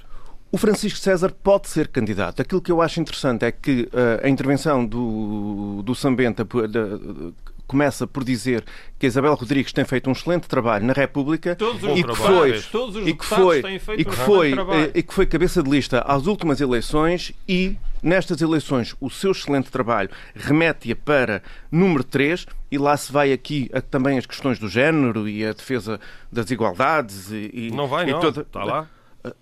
O Francisco César pode ser candidato. Aquilo que eu acho interessante é que uh, a intervenção do, do Sambenta uh, começa por dizer que a Isabel Rodrigues tem feito um excelente trabalho na República e que foi e que foi e que foi eh, e que foi cabeça de lista às últimas eleições e nestas eleições o seu excelente trabalho remete-a para número 3 e lá se vai aqui a, também as questões do género e a defesa das igualdades e, e não vai e não. toda, está lá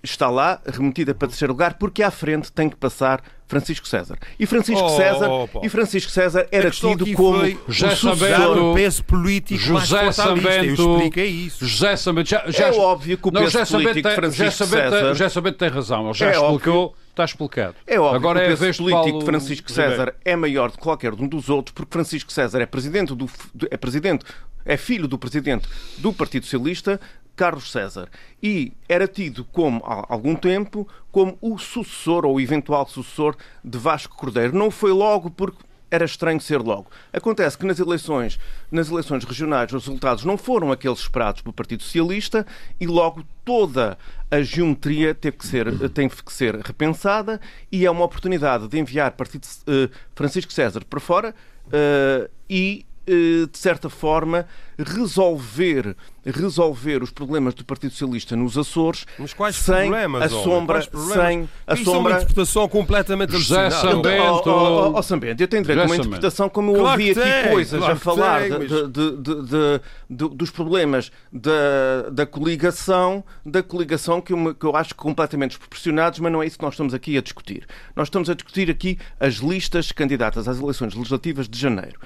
está lá, remetida para terceiro lugar, porque à frente tem que passar Francisco César. E Francisco oh, César, oh, oh, e Francisco César era tido como José Sambento, o peso político José mais Sambento, Eu expliquei isso. José Sambento, já, já, é óbvio que o peso político de Francisco César... José Sambento tem razão, ele já é explicou... Óbvio. Está explicado. É óbvio Agora que o peso é político Paulo... de Francisco César é maior de qualquer um dos outros, porque Francisco César é presidente do, é presidente, é filho do presidente do Partido Socialista, Carlos César e era tido como há algum tempo como o sucessor ou o eventual sucessor de Vasco Cordeiro. Não foi logo porque era estranho ser logo. Acontece que nas eleições, nas eleições regionais os resultados não foram aqueles esperados pelo Partido Socialista e logo toda a geometria teve que ser, tem que ser repensada e é uma oportunidade de enviar Partido, uh, Francisco César para fora uh, e de certa forma resolver resolver os problemas do Partido Socialista nos Açores Mas quais sem problemas, a sombra sem a Isso sombra é uma interpretação completamente José Sambento oh, oh, oh, Sambento eu tenho direito a uma interpretação como eu claro ouvi aqui tem, coisas claro a falar tem, mas... de, de, de, dos problemas da, da coligação da coligação que eu, que eu acho completamente desproporcionados mas não é isso que nós estamos aqui a discutir. Nós estamos a discutir aqui as listas candidatas às eleições legislativas de janeiro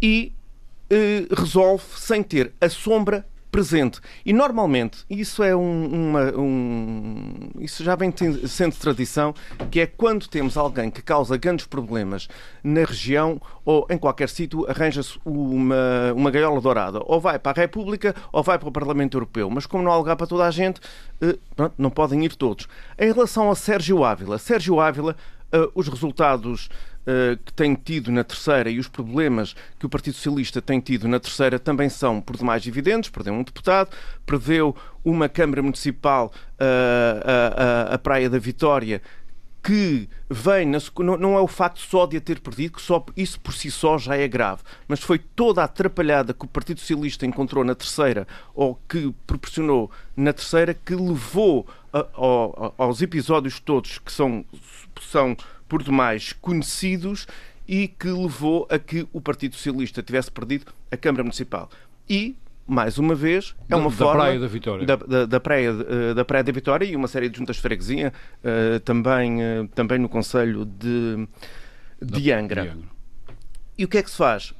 e eh, resolve sem ter a sombra presente. E normalmente, isso é um, uma, um, isso já vem sendo tradição, que é quando temos alguém que causa grandes problemas na região ou em qualquer sítio, arranja-se uma, uma gaiola dourada. Ou vai para a República ou vai para o Parlamento Europeu. Mas como não há lugar para toda a gente, eh, pronto, não podem ir todos. Em relação a Sérgio Ávila, Sérgio Ávila, eh, os resultados uh, que tem tido na terceira e os problemas que o Partido Socialista tem tido na terceira também são por demais evidentes. Perdeu um deputado, perdeu uma Câmara Municipal, uh, a, a Praia da Vitória, que vem, na, não é o facto só de a ter perdido, que só isso por si só já é grave, mas foi toda a atrapalhada que o Partido Socialista encontrou na terceira, ou que proporcionou na terceira, que levou a, a, aos episódios todos que são, são por demais conhecidos e que levou a que o Partido Socialista tivesse perdido a Câmara Municipal. E, mais uma vez, é uma da, forma... Da Praia da Vitória. Da, da, da, praia, eh, da Praia da Vitória e uma série de juntas de freguesia, uh, também, uh, também no Conselho de, de Angra. de Angra. E o que é que se faz?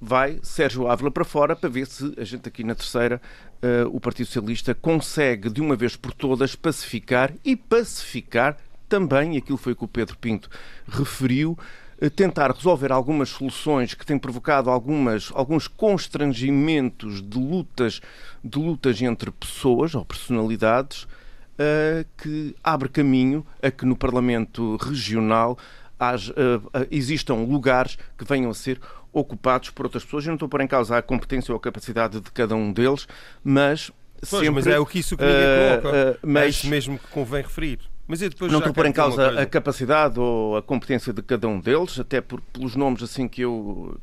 Vai Sérgio Ávila para fora para ver se a gente aqui na terceira, uh, o Partido Socialista, consegue de uma vez por todas pacificar e pacificar também, aquilo foi que o Pedro Pinto referiu, eh, tentar resolver algumas soluções que têm provocado algumas, alguns constrangimentos de lutas, de lutas entre pessoas ou personalidades, uh, que abre caminho a que no Parlamento Regional haja, uh, existam lugares que venham a ser ocupados por outras pessoas. Eu não estou a pôr em causa a competência ou a capacidade de cada um deles, mas Pois, sempre, mas é o que isso que ninguém coloca. Uh, mas, é isso mesmo que convém referir. Mas não estou a pôr em causa a capacidade ou a competência de cada um deles, até porque pelos nomes assim que eu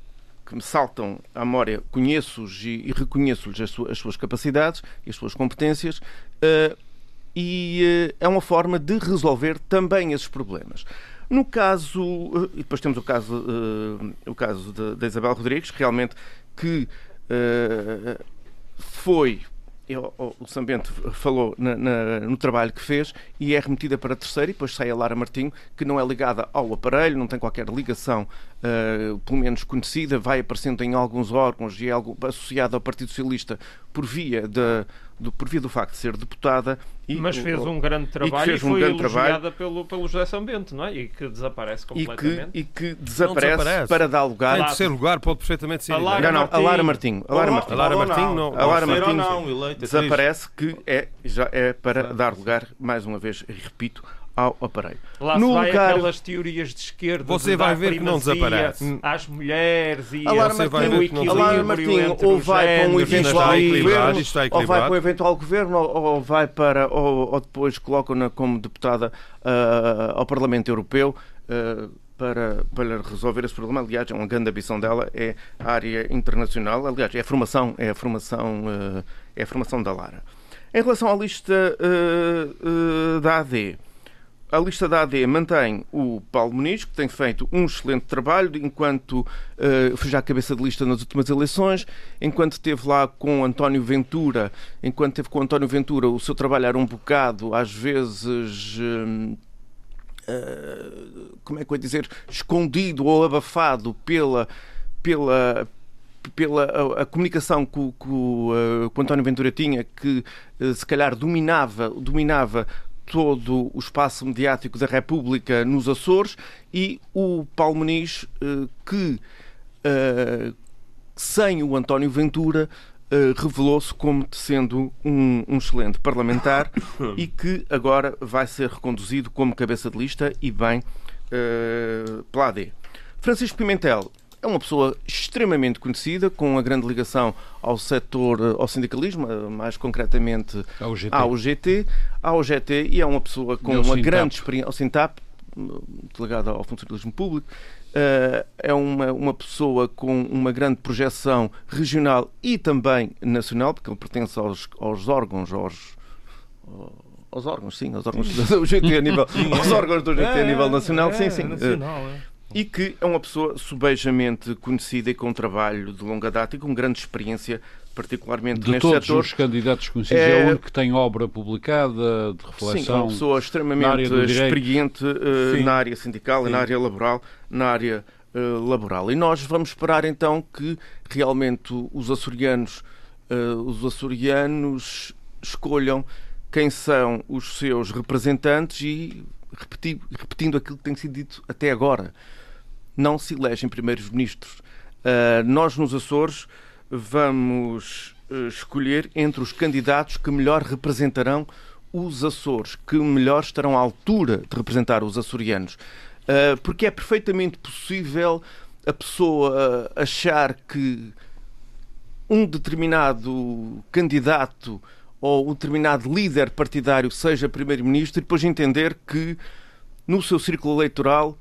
que me saltam à memória, conheço-os e, e reconheço-lhes as, suas, as suas capacidades e as suas competências, uh, e uh, é uma forma de resolver também esses problemas. No caso, uh, e depois temos o caso, o caso da Isabel Rodrigues, realmente que foi o Sambento falou na, na, no trabalho que fez e é remetida para a terceira e depois sai a Lara Martinho, que não é ligada ao aparelho, não tem qualquer ligação, uh, pelo menos conhecida, vai aparecendo em alguns órgãos e é algo associada ao Partido Socialista por via, de, do, por via do facto de ser deputada. E, Mas fez um grande trabalho e, e foi um grande elogiada pelo, pelo José Sambento, não é? E que desaparece completamente. E que, e que desaparece, desaparece, para dar lugar... Em terceiro lugar pode perfeitamente ser... A Lara não, não, a Lara Martinho. A Lara Martinho, a Lara Martinho não. A Lara Martinho não, desaparece que é, já é para dar lugar, mais uma vez, repito, ao aparelho. Lá no vai lugar... aquelas teorias de esquerda você vai ver que não desaparece às mulheres e a você vai ver que não Martinho ou vai para um eventual governo ou vai para um eventual governo ou, vai para ou, ou depois colocam-na como deputada uh, ao Parlamento Europeu uh, para, para resolver esse problema. Aliás, é uma grande ambição dela, é a área internacional. Aliás, é a formação, é a formação, uh, é a formação da Lara. Em relação à lista da AD, a lista da AD mantém o Paulo Muniz, que tem feito um excelente trabalho, enquanto uh, foi já a cabeça de lista nas últimas eleições, enquanto esteve lá com António Ventura, enquanto esteve com António Ventura, o seu trabalho era um bocado, às vezes. Uh, como é que eu ia dizer? Escondido ou abafado pela. pela pela a, a comunicação que, que, que, o António Ventura tinha, que se calhar dominava, dominava todo o espaço mediático da República nos Açores e o Paulo Muniz, eh, que eh, sem o António Ventura eh, revelou-se como sendo um, um, excelente parlamentar e que agora vai ser reconduzido como cabeça de lista e bem uh, pela AD. Francisco Pimentel é uma pessoa extremamente conhecida, com uma grande ligação ao setor, ao sindicalismo, mais concretamente ao GT, ao GT, ao GT e é uma pessoa com uma Sintap. grande experiência, ao Sintap, delegado ao funcionalismo público, Uh, é uma, uma pessoa com uma grande projeção regional e também nacional, porque ele pertence aos, aos órgãos, aos, aos órgãos, sim, aos órgãos do GT a nível, aos órgãos do GT a nível nacional, é, sim, sim. Nacional, é e que é uma pessoa subejamente conhecida e com um trabalho de longa data e com grande experiência, particularmente de neste todos setor. os candidatos conhecidos, é... é o único que tem obra publicada, de reflexão. Sim, é uma pessoa extremamente experiente uh, na área sindical Sim. na área laboral, na área uh, laboral. E nós vamos esperar então que realmente os açorianos uh, os açorianos escolham quem são os seus representantes e repeti, repetindo aquilo que tem sido dito até agora, não se elegem primeiros ministros. Uh, nós nos Açores vamos uh, escolher entre os candidatos que melhor representarão os Açores, que melhor estarão à altura de representar os açorianos. Uh, porque é perfeitamente possível a pessoa achar que um determinado candidato ou um determinado líder partidário seja primeiro-ministro e depois entender que no seu círculo eleitoral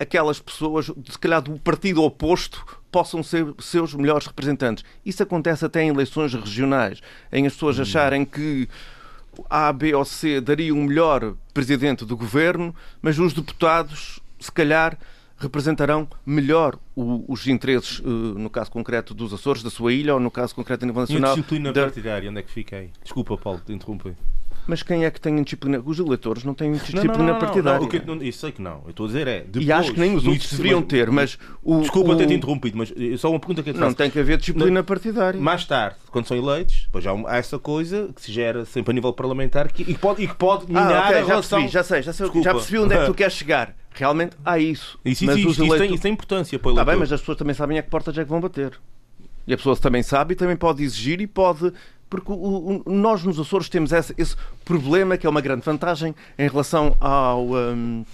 aquelas pessoas, se calhar do partido oposto, possam ser seus melhores representantes. Isso acontece até em eleições regionais, em as pessoas hum. acharem que A, B ou C daria um melhor presidente do governo, mas os deputados, se calhar, representarão melhor o, os interesses, uh, no caso concreto dos Açores, da sua ilha, ou no caso concreto a nível nacional. E a disciplina da... partidária, onde é que fiquei? Desculpa, Paulo, te interrompi. Mas quem é que tem disciplina? Os eleitores não têm disciplina não, não, não, partidária. Não, não, isso sei que não. Eu estou a dizer é. Depois, e acho que nem os outros deveriam ter, mas. O, Desculpa o... ter-te interrompido, mas eh, só uma pergunta que eu te Não tem que haver disciplina partidária. Mais tarde, quando são eleitos, depois há, há essa coisa que se gera sempre a nível parlamentar que, e, que pode, e que pode minar ah, okay, a relação. Já percebi, já sei, já, sei, já percebi onde é que tu queres chegar. Realmente há isso. Isso mas existe, isso, tem, isso tem importância para o Está bem, mas as pessoas também sabem a que portas é que vão bater. E a pessoa também sabe e também pode exigir e pode. Porque o, o, nós nos Açores temos esse, esse, problema que é uma grande vantagem em relação ao, um,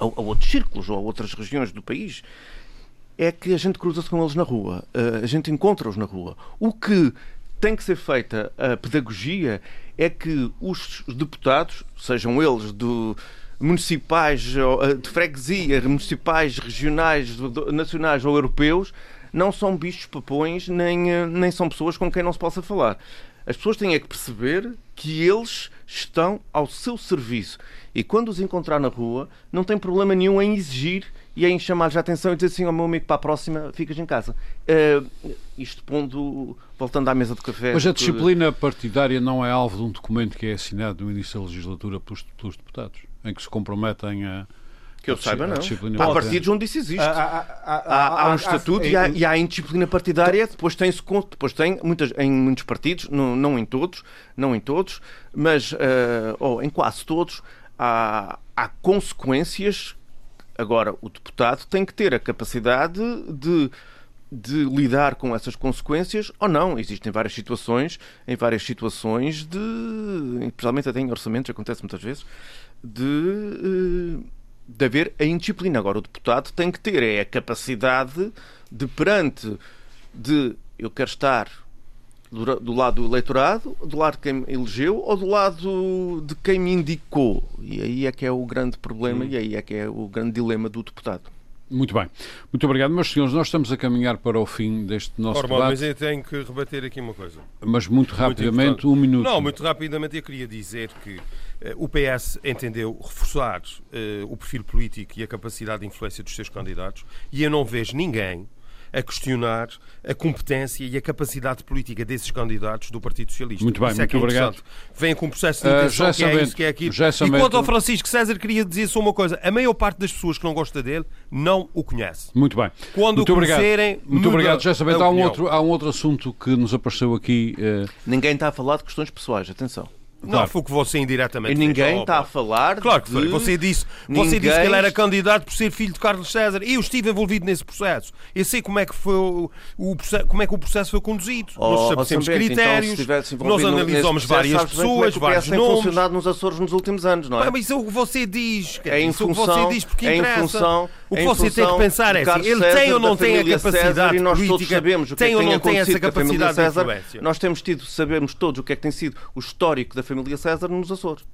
ao, a outros círculos ou a outras regiões do país. É que a gente cruza-se com eles na rua, uh, a gente encontra-os na rua. O que tem que ser feita a pedagogia é que os deputados, sejam eles do, municipais, eh, de freguesia, municipais, regionais, nacionais ou europeus, não são bichos papões, nem, eh, nem são pessoas com quem não se possa falar. As pessoas têm é que perceber que eles estão ao seu serviço. E quando os encontrar na rua, não tem problema nenhum em exigir e em chamar-lhes a atenção e dizer assim ao meu amigo para a próxima, ficas em casa. Uh, isto pondo, voltando à mesa de café. Mas a disciplina partidária não é alvo de um documento que é assinado no início da legislatura pelos, pelos deputados? em que se comprometem a. Que eu saiba, não. Há partidos onde isso existe. Há, há, há um estatuto e, há, e há indisciplina partidária. Depois tem-se depois tem muitas, em muitos partidos, não, não em todos, não em todos, mas uh, ou em quase todos, há, há consequências. Agora, o deputado tem que ter a capacidade de de lidar com essas consequências ou não. Existem várias situações, em várias situações de, especialmente até em orçamentos, acontece muitas vezes, de, eh, de haver a indisciplina. Agora, o deputado tem que ter é a capacidade de, perante de eu quero estar do lado do eleitorado, do lado de quem me elegeu ou do lado de quem me indicou. E aí é que é o grande problema hum. e aí é que é o grande dilema do deputado. Muito bem. Muito obrigado, meus senhores. Nós estamos a caminhar para o fim deste nosso debate. mas eu tenho que rebater aqui uma coisa. Mas muito rapidamente, muito um minuto. Não, muito rapidamente eu queria dizer que uh, o PS entendeu reforçar uh, o perfil político e a capacidade de influência dos seus candidatos e eu não vejo ninguém a questionar a competência e a capacidade política desses candidatos do Partido Socialista. Muito bem, isso muito é é obrigado. Vem com um processo de intenção uh, que é isso, que é aquilo. E quanto ao Francisco César, queria dizer só uma coisa. A maior parte das pessoas que não gosta dele não o conhece. Muito bem. Quando muito o conhecerem, Muito obrigado, já sabendo. Há um, outro, há um outro assunto que nos apareceu aqui. Uh... Ninguém está a falar de questões pessoais, atenção. Não, foi o que você indiretamente E ninguém está a falar. Claro que foi. Você disse, ninguém... você disse que ele era candidato por ser filho de Carlos César. Eu estive envolvido nesse processo. Eu sei como é que foi o, o processo, como é que o processo foi conduzido. Oh, nós estabelecemos critérios, então, nós analisamos várias pessoas, é vários nomes. tem funcionado nos Açores nos últimos anos, não é? Mas isso é o que você diz. É em função, isso é o que você diz porque é interessa. Função, o que você tem que pensar é assim, ele tem ou não tem a capacidade e nós todos sabemos o que é tem ou não tem essa capacidade de influência. Nós temos tido, sabemos todos o que é que tem sido o histórico da família César nos Açores.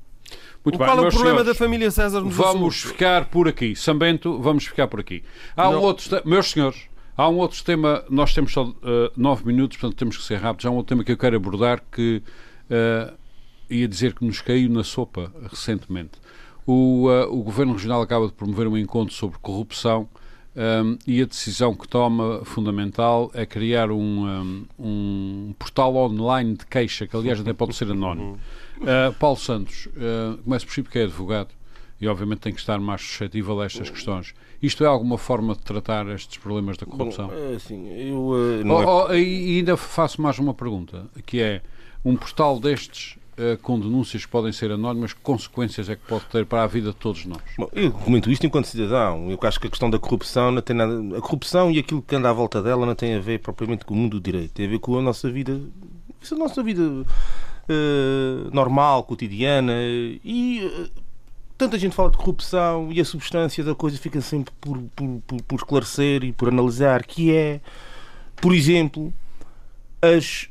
Muito Qual bem, é o problema senhores, da família César nos Vamos Açores? ficar por aqui. Sambento, vamos ficar por aqui. Há um outro... Meus senhores, há um outro tema... Nós temos só uh, nove minutos, portanto temos que ser rápidos. Há um outro tema que eu quero abordar que... Uh, ia dizer que nos caiu na sopa recentemente. O, uh, o Governo Regional acaba de promover um encontro sobre corrupção um, e a decisão que toma fundamental é criar um, um, um, portal online de queixa, que aliás até pode ser anónimo. Uh, Paulo Santos, uh, começo por si porque é advogado. e obviamente tem que estar mais suscetível a estas questões. Isto é alguma forma de tratar estes problemas da corrupção? Bom, é assim, eu, uh, oh, é... oh, e ainda faço mais uma pergunta, que é um portal destes uh, com denúncias que podem ser anónimas, que consequências é que pode ter para a vida de todos nós? Bom, eu comento isto enquanto cidadão. Eu acho que a questão da corrupção não tem nada. A corrupção e aquilo que anda à volta dela não tem a ver propriamente com o mundo do direito, tem a ver com a nossa vida. A nossa vida normal, cotidiana e tanta gente fala de corrupção e a substância da coisa fica sempre por, por, por, por esclarecer e por analisar, que é, por exemplo, as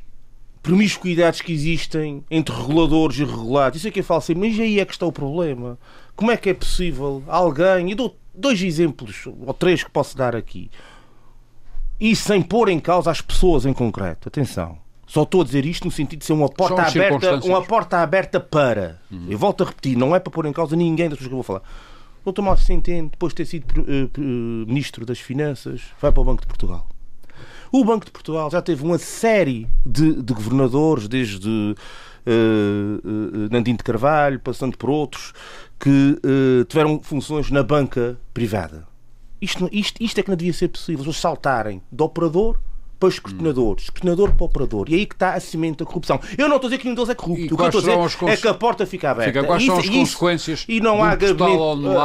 promiscuidades que existem entre reguladores e regulados. Isso é que é falso, mas aí é que está o problema. Como é que é possível alguém, e dou dois exemplos, ou três que posso dar aqui, e sem pôr em causa as pessoas em concreto. Atenção. Só estou a dizer isto no sentido de ser uma porta aberta, uma porta aberta para. Uhum. Eu volto a repetir, não é para pôr em causa ninguém das pessoas que eu vou falar. O Dr. Matos Centeno, depois de ter sido uh, Ministro das Finanças, vai para o Banco de Portugal. O Banco de Portugal já teve uma série de, de governadores, desde uh, uh, Nandinho de Carvalho, passando por outros, que tiveram funções na banca privada. Isto, isto, isto é que não devia ser possível. Eles saltarem do operador para os escrutinadores, escrutinador para o operador. E aí que está a semente da corrupção. Eu não estou a dizer que nenhum deles é corrupto. E o que eu estou a dizer é que a porta fica aberta. Fica, quais são as consequências e não há gabinete,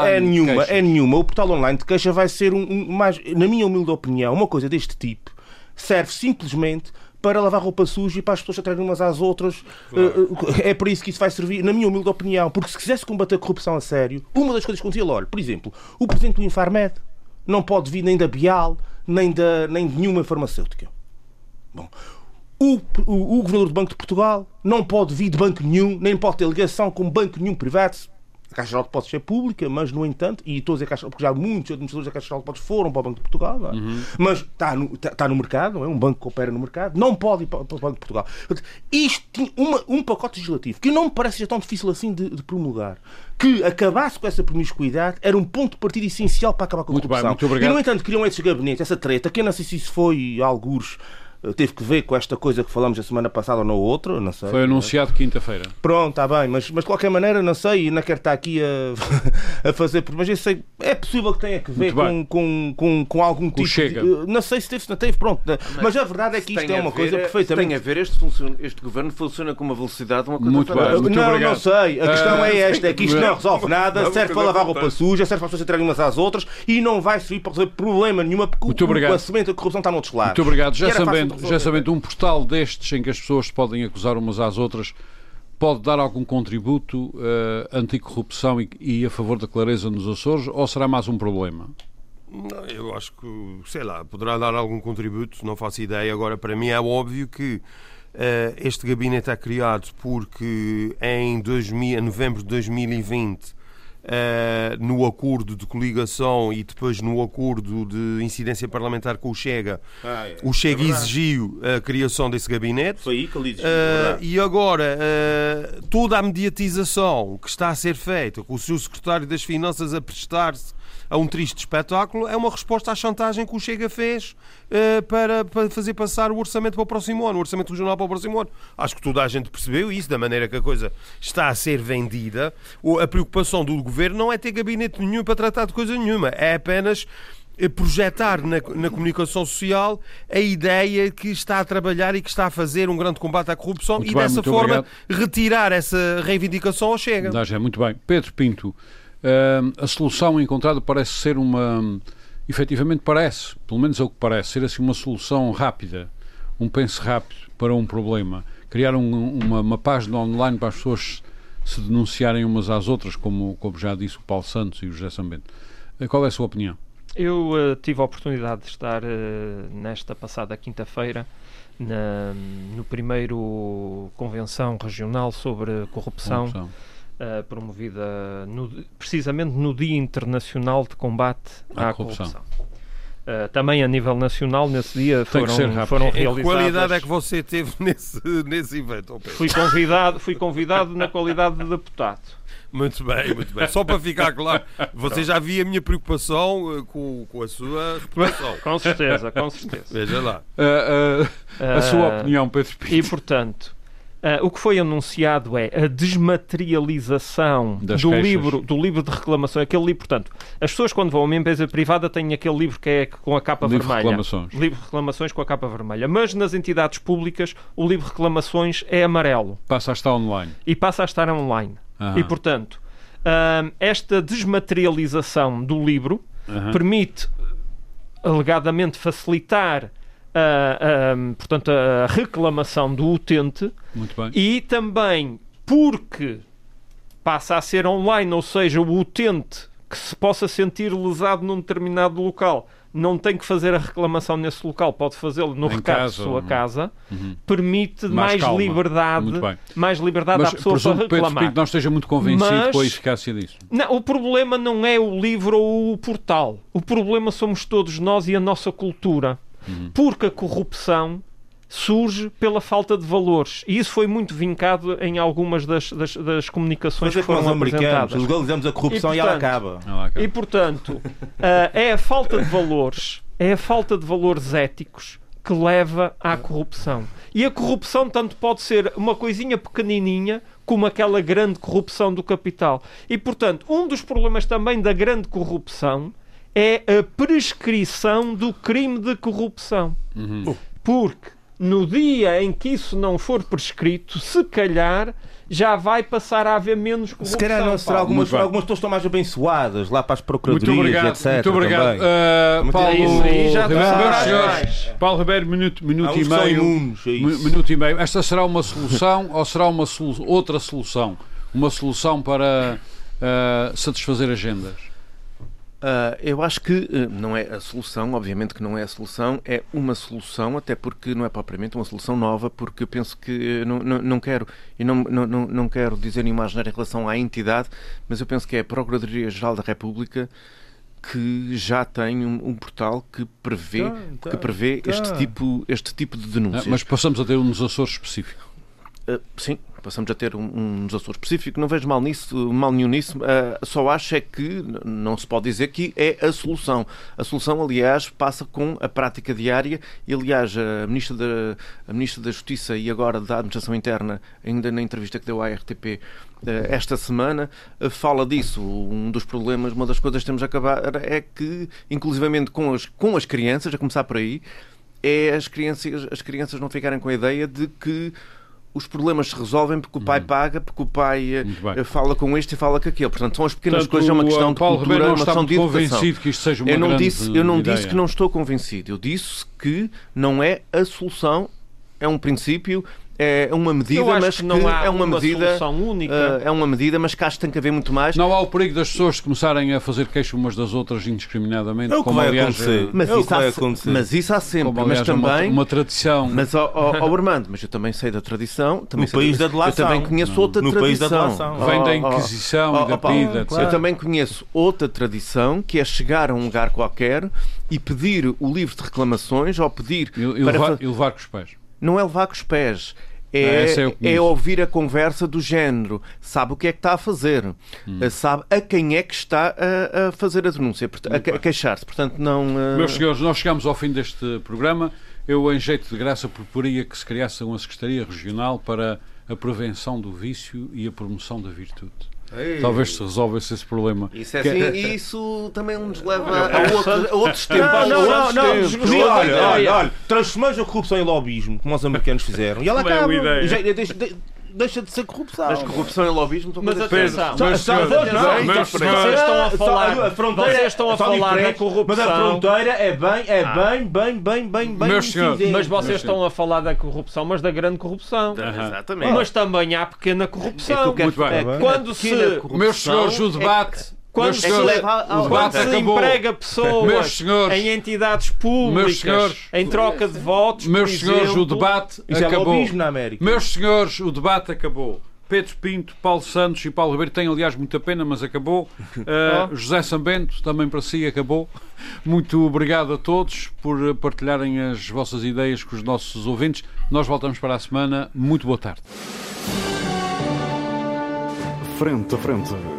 é nenhuma, é nenhuma. O portal online de queixa vai ser um, um, mais, na minha humilde opinião, uma coisa deste tipo serve simplesmente para lavar roupa suja e para as pessoas atraírem umas às outras. Claro. Eh, é para isso que isso vai servir, na minha humilde opinião. Porque se quisesse combater a corrupção a sério, uma das coisas que acontecia, olha, por exemplo, o presidente do Infarmed não pode vir nem da Bial, nem, da, nem de nenhuma farmacêutica. Bom, o, o, o, governador do Banco de Portugal não pode vir de banco nenhum, nem pode ter ligação com banco nenhum privado. A Caixa Geral de Depósitos é pública, mas, no entanto, e estou a dizer Caixa, porque já muitos administradores da Caixa Geral de Depósitos foram para o Banco de Portugal, é? uhum. mas está no, está, está no mercado, não é? um banco que opera no mercado, não pode ir para, para o Banco de Portugal. Isto tinha uma, um pacote legislativo que não me parece tão difícil assim de, de, promulgar. Que acabasse com essa promiscuidade era um ponto de partida essencial para acabar com a muito corrupção. Bem, muito obrigado. E, no entanto, criam esses gabinetes, essa treta, que eu não sei se isso foi algures teve que ver com esta coisa que falamos a semana passada ou na outra, não sei. Foi anunciado quinta-feira. Pronto, está bem, mas, mas de qualquer maneira, não sei, e não quero estar aqui a, a fazer, mas eu sei, é possível que tenha que ver com, com, com, com, algum tipo chega. De, não sei se teve, se não teve, pronto. Mas, mas a verdade é que isto é uma coisa perfeitamente. Tem a ver, este, funciona, este governo funciona com uma velocidade, uma coisa muito bem, muito Não, obrigado. não sei, a questão é esta, é que isto não resolve nada, não, serve para lavar roupa suja, serve para as pessoas entrarem umas às outras e não vai servir para resolver problema nenhuma, porque muito o, a semente da corrupção está noutros lados. Muito obrigado. Já sabendo, já sabendo um postal destes em que as pessoas podem acusar umas às outras pode dar algum contributo uh, anticorrupção e, e a favor da clareza nos Açores ou será mais um problema? Não, eu acho que, sei lá, poderá dar algum contributo, não faço ideia. Agora, para mim é óbvio que uh, este gabinete é criado porque em, 2000, em novembro de 2020 Uh, no acordo de coligação e depois no acordo de incidência parlamentar com o Chega, ah, é. o Chega é exigiu a criação desse gabinete. Foi aí que ele exigiu. Uh, e agora, uh, toda a mediatização que está a ser feita, com o seu secretário das Finanças a prestar-se a um triste espetáculo, é uma resposta à chantagem que o Chega fez uh, para, para fazer passar o orçamento para o próximo ano, o orçamento regional para o próximo ano. Acho que toda a gente percebeu isso, da maneira que a coisa está a ser vendida. A preocupação do governo não é ter gabinete nenhum para tratar de coisa nenhuma, é apenas eh, projetar na, na, comunicação social a ideia que está a trabalhar e que está a fazer um grande combate à corrupção muito e bem, dessa forma obrigado. retirar essa reivindicação ao Chega. Já, muito bem. Pedro Pinto, Uh, a solução encontrada parece ser uma. Efetivamente, parece, pelo menos é o que parece, ser assim uma solução rápida, um pense rápido para um problema. Criar um, uma, uma página online para as pessoas se denunciarem umas às outras, como, como já disse o Paulo Santos e o José Sambento. Uh, qual é a sua opinião? Eu uh, tive a oportunidade de estar eh, nesta passada quinta-feira no primeiro convenção regional sobre corrupção. corrupção uh, promovida no, precisamente no Dia Internacional de Combate à, à corrupção. corrupção. Uh, também a nível nacional, nesse dia foram, foram realizadas. Que qualidade é que você teve nesse, nesse evento? Fui convidado, fui convidado na qualidade de deputado. Muito bem, muito bem. Só para ficar claro, você já via a minha preocupação uh, com, com a sua reputação. Com certeza, com certeza. Veja lá. Uh, uh, a sua opinião, Pedro Pinto. E, portanto, Uh, o que foi anunciado é a desmaterialização Das do queixas. livro, do livro de reclamação. Aquele livro, portanto, as pessoas quando vão a uma empresa privada têm aquele livro que é com a capa Livro vermelha. reclamações. Livro de reclamações com a capa vermelha. Mas nas entidades públicas o livro de reclamações é amarelo Passa a estar online. e passa a estar online. Aham. E, portanto, hum, esta desmaterialização do livro Aham. permite, alegadamente, facilitar a, a, portanto, a reclamação do utente e também porque passa a ser online, ou seja, o utente que se possa sentir lesado num determinado local não tem que fazer a reclamação nesse local, pode fazê-lo no Em recado casa, de sua ou- casa, Uhum. permite Mais mais, liberdade, mais liberdade Mas à pessoa para Pedro reclamar. Pinto não esteja muito convencido Mas- com a eficácia disso. Não, o problema não é o livro ou o portal. O problema somos todos nós e a nossa cultura. Uhum. Porque a corrupção surge pela falta de valores. E isso foi muito vincado em algumas das, das, das comunicações Fazer que como foram os americanos, apresentadas. legalizamos a corrupção E, e, ela portanto, acaba. Lá, cá. E portanto, ah, é a falta de valores, é a falta de valores éticos que leva à corrupção. E a corrupção tanto pode ser uma coisinha pequenininha como aquela grande corrupção do capital. E portanto, um dos problemas também da grande corrupção é a prescrição do crime de corrupção. Uhum. Porque no dia em que isso não for prescrito, se calhar já vai passar a haver menos corrupção. Se calhar não será algumas, Muito algumas pessoas estão mais abençoadas lá para as Muito procuradorias obrigado, e etc. muito obrigado. Uh, Muito Paulo, É já Ah. Paulo Ribeiro, minuto, minuto e meio. isso. Minuto e meio. Esta será uma solução ou será uma solu- outra solução? Uma solução para uh, satisfazer agendas? Ah, eu acho que eh, não é a solução, obviamente que não é a solução, é uma solução, até porque não é propriamente uma solução nova, porque eu penso que eh, não, não, não quero, e não, não, não, quero dizer nenhuma em relação à entidade, mas eu penso que é a Procuradoria-Geral da República que já tem um, um portal que prevê, Tá, tá, que prevê tá. este, tipo, este tipo de Ah, denúncias. mas passamos a ter um nos Açores específico. Uh, sim, passamos a ter um, um Açores específico. Não vejo mal nisso, mal nenhum nisso. Uh, só acho é que não se pode dizer que é a solução. A solução, aliás, passa com a prática diária e, aliás, a Ministra da, a Ministra da Justiça e agora da Administração Interna, ainda na entrevista que deu à RTP uh, esta semana, uh, fala disso. Um dos problemas, uma das coisas que temos a acabar é que, inclusivamente com as, com as crianças, a começar por aí, é as crianças, as crianças não ficarem com a ideia de que os problemas se resolvem porque o pai paga, porque o pai eh, eh, fala com este e fala com aquele. Portanto, são as pequenas Portanto, coisas, é uma questão de Paulo cultura, Ribeiro é não uma está questão muito de educação. convencido que isto seja uma eu não disse, eu não ideia. disse que não estou convencido. Eu disse que não é a solução, é um princípio, é uma medida, Eu mas que não há é uma, uma medida, solução única. eh, é uma medida, mas que acho que tem que haver muito mais. Não há o perigo das pessoas começarem a fazer queixo umas das outras indiscriminadamente, É o que como vai aliás acontecer. é- Mas, É o isso que vai há, acontecer. mas isso há sempre, como, mas aliás, é uma, também uma tradição. Mas, ó, ó, Armando, mas eu também sei da tradição. Também No sei país da Eu delação. também conheço outra No país da tradição. delação. Vem da Inquisição ó, e da Paulo, PIDA, etc. Eu também conheço outra tradição que é chegar a um lugar qualquer e pedir o livro de reclamações ou pedir. E, e para levar, e levar com os pés. Não é levar com os pés. Ah, É, eu conheço. é ouvir a conversa do género, sabe o que é que está a fazer, Hum. Eh, sabe a quem é que está a, a fazer a denúncia, a, que- a queixar-se. Portanto, não. eh, Meus senhores, nós chegamos ao fim deste programa. Eu, em jeito de graça, proporia que se criasse uma Secretaria Regional para a prevenção do vício e a promoção da virtude. Talvez se resolvesse esse problema. Isso, é Que- assim, e isso também nos leva a, outro- a outros tempos. Não, não, a não, outros não. tempos. Sim, olha, olha, olha. Transformamos a corrupção em lobismo, como os americanos fizeram. E ela é acaba. já- deixa, de- ser corrupção. Mas corrupção e lobismo estão Mas coisas atenção, diferentes. Não, senhores. Vocês estão a falar- a fronteira vocês estão a são falar da corrupção. Mas a fronteira é bem, é bem, bem, bem, bem, bem. Cinzento. Mas vocês estão a falar da corrupção, mas da grande corrupção. Exatamente. Mas também há pequena É corrupção. bem. é que Quando se- Meus senhores, o é debate. Quando meus se senhores, leva ao- o debate Quando se acabou. emprega pessoas Meus senhores, em entidades públicas Meus senhores, em troca de votos, Meus por senhores, o debate é acabou. na América. Meus senhores, o debate acabou. Pedro Pinto, Paulo Santos e Paulo Ribeiro têm, aliás, muita pena, mas acabou. Uh, José Sambento, também para si, acabou. Muito obrigado a todos por uh, partilharem as vossas ideias com os nossos ouvintes. Nós voltamos para a semana. Muito boa tarde. Frente a frente.